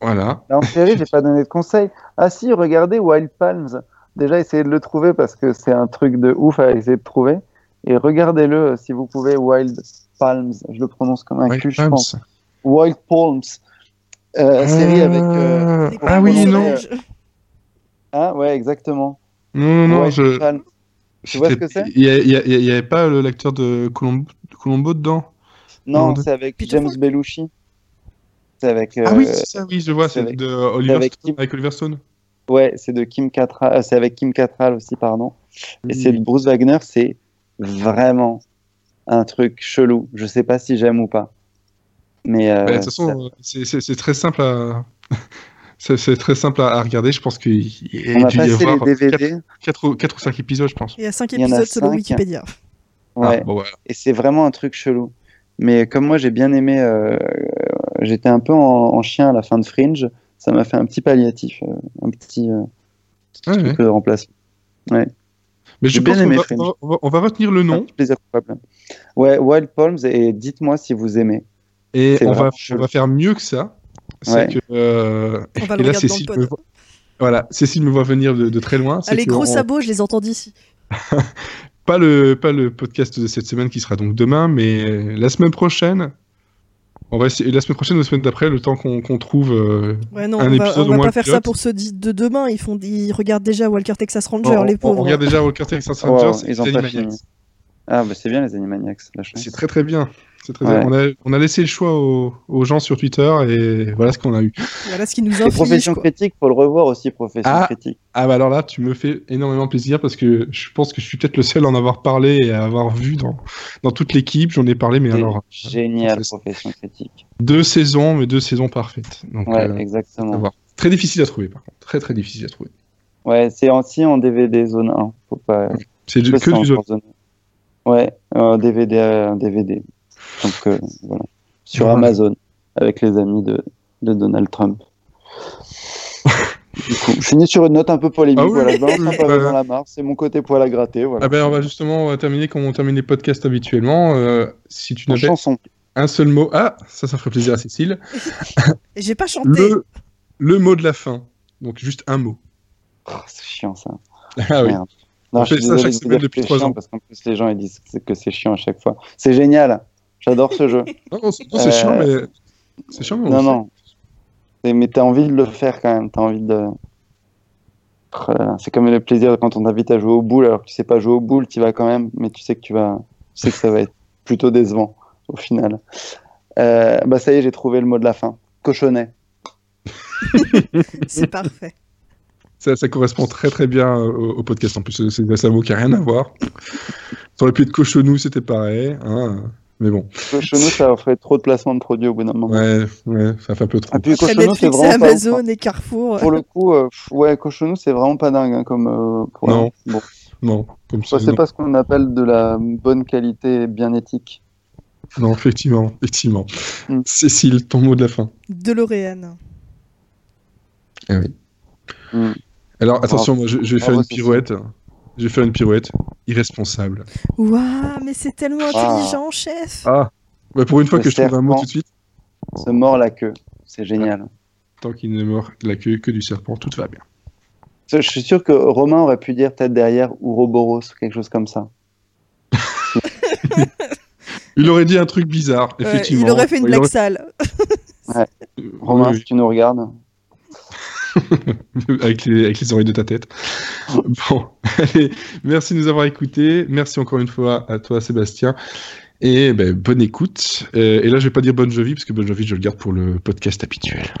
Voilà. Là, en série, j'ai pas donné de conseils. Ah si, regardez Wild Palms. Déjà, essayez de le trouver parce que c'est un truc de ouf à essayer de trouver. Et regardez-le euh, si vous pouvez, Wild Palms. Je le prononce comme un cul, je pense. Wild Palms. Euh, Série avec. euh, Ah oui, non. Ah ouais, exactement. Non, non, non, Wild je. Palms. Tu vois ce que c'est? Il y, a- il y a- il y avait pas le l'acteur de Colombo, de Colombo dedans? Non, Non, c'est avec Peter James Falk. Belushi. C'est avec. Ah euh, oui, c'est ça, oui, je vois, c'est avec- de Oliver avec Stone, Kim- avec Oliver Stone. Ouais, c'est de Kim Cattrall. euh, C'est avec Kim Cattrall aussi, pardon. Et c'est de Bruce Wagner. C'est vraiment un truc chelou. Je sais pas si j'aime ou pas. Mais euh, Bah, de toute façon, c'est- très simple à. C'est très simple à à regarder. Je pense qu'il y a a dû y passé les avoir DVD. 4, ou 5 épisodes, je pense. Il y a 5 Il y en a épisodes selon. Wikipédia. Ouais. Ah, bon, voilà. Et c'est vraiment un truc chelou. Mais comme moi, j'ai bien aimé. euh, J'étais un peu en, en chien à la fin de Fringe. Ça m'a fait un petit palliatif, euh, un petit euh, Ouais, ouais. truc de remplacement. Mais je J'ai pense aimé on va- on va- on va retenir le nom plaisir coupable. Ouais, Wild Palms. Et dites-moi si vous aimez. et on va, on va faire mieux que ça. C'est Ouais. que. euh, On va et le là, Cécile me, voit- voilà, Cécile me voit venir de, de très loin. c'est Ah, les gros on- sabots, je les entends d'ici. pas le, pas le podcast de cette semaine qui sera donc demain, mais la semaine prochaine, on va essayer, la semaine prochaine ou la semaine d'après, le temps qu'on trouve euh, Ouais, non, un on va, épisode on au va pas faire ça pour ceux de demain. Ils, font, ils regardent déjà Walker Texas Ranger, Oh, les On pauvres. regarde déjà Walker Texas Wow, Rangers et ils ont les pas Animaniacs. fini. Ah, bah c'est bien les Animaniacs. C'est très très bien. C'est très Ouais. bien. On, a, on a laissé le choix aux, aux gens sur Twitter et voilà ce qu'on a eu. Voilà ce qui nous inflige. Profession quoi. critique, faut le revoir aussi, Profession Ah. critique. Ah bah alors là, tu me fais énormément plaisir parce que je pense que je suis peut-être le seul à en avoir parlé et à avoir vu dans, dans toute l'équipe. J'en ai parlé, mais alors génial, Profession critique. deux saisons, mais deux saisons parfaites. Donc Ouais, euh, exactement. très difficile à trouver par contre, très très difficile à trouver. Ouais, c'est aussi en DVD zone 1. Faut pas. C'est que du zone 1. Ouais, un DVD, un DVD. Donc euh, voilà. Sur. Amazon, avec les amis de, de Donald Trump. du coup, je finis sur une note un peu polémique. Ah oui, voilà, je balance oui, un pavé voilà. dans la mare. C'est mon côté poil à gratter. Voilà. Ah ben on va justement on va terminer comme on termine les podcasts habituellement. Euh, si tu n'avais chanson. un seul mot, ah ça ça ferait plaisir à Cécile. J'ai pas chanté. Le le mot de la fin. Donc juste un mot. Oh, c'est chiant ça. Ah oui. Merde. Non, On je fait ça chaque semaine depuis trois ans. Parce qu'en plus, les gens ils disent que c'est chiant à chaque fois. C'est génial. J'adore ce jeu. Non, non, c'est c'est Euh, chiant, mais c'est chiant, mais on Non, le non. Mais t'as envie de le faire quand même. T'as envie de. Là, C'est comme le plaisir quand on t'invite à jouer au boule alors que tu sais pas jouer au boule, tu vas quand même, mais tu sais que tu vas, tu sais que ça va être plutôt décevant au final. Euh, bah ça y est, j'ai trouvé le mot de la fin. Cochonnet. C'est parfait. Ça, ça correspond très très bien au, au podcast en plus. C'est c'est un mot qui n'a rien à voir. Ça aurait pu être cochonou, c'était pareil. hein. Mais bon, Cochonou, ça ferait trop de placement de produits au bout d'un moment. ouais, ouais, ça fait un peu trop. Ah, puis Cochonou, c'est et vraiment pas ouf, hein. Amazon et Carrefour. Pour le coup, euh, ouais, Cochonou, c'est vraiment pas dingue hein, comme. euh, pour Non. Bon, Non, comme ça. ça, c'est pas ce qu'on appelle de la bonne qualité bien éthique. Non, effectivement, effectivement. Mm. Cécile, ton mot de la fin. DeLorean. Ah oui. Mm. Alors attention, moi, je, je vais faire une pirouette. Je vais faire une pirouette. Irresponsable. Waouh, mais c'est tellement Ah. intelligent, chef. Ah. Bah, pour une fois Le que je trouve un mot tout de suite, Se mord la queue. C'est génial. tant qu'il ne mord la queue que du serpent, tout va bien. Je suis sûr que Romain aurait pu dire tête derrière Ouroboros ou quelque chose comme ça. Il aurait dit un truc bizarre, Ouais, effectivement. il aurait fait une blague sale. Romain, oui, si tu nous regardes. avec, les, oreilles de ta tête. Bon, merci de nous avoir écoutés. Merci encore une fois à toi, Sébastien. Et ben, bonne écoute. Euh, et là, je vais pas dire bonne Jovi, parce que bonne Jovi, je le garde pour le podcast habituel.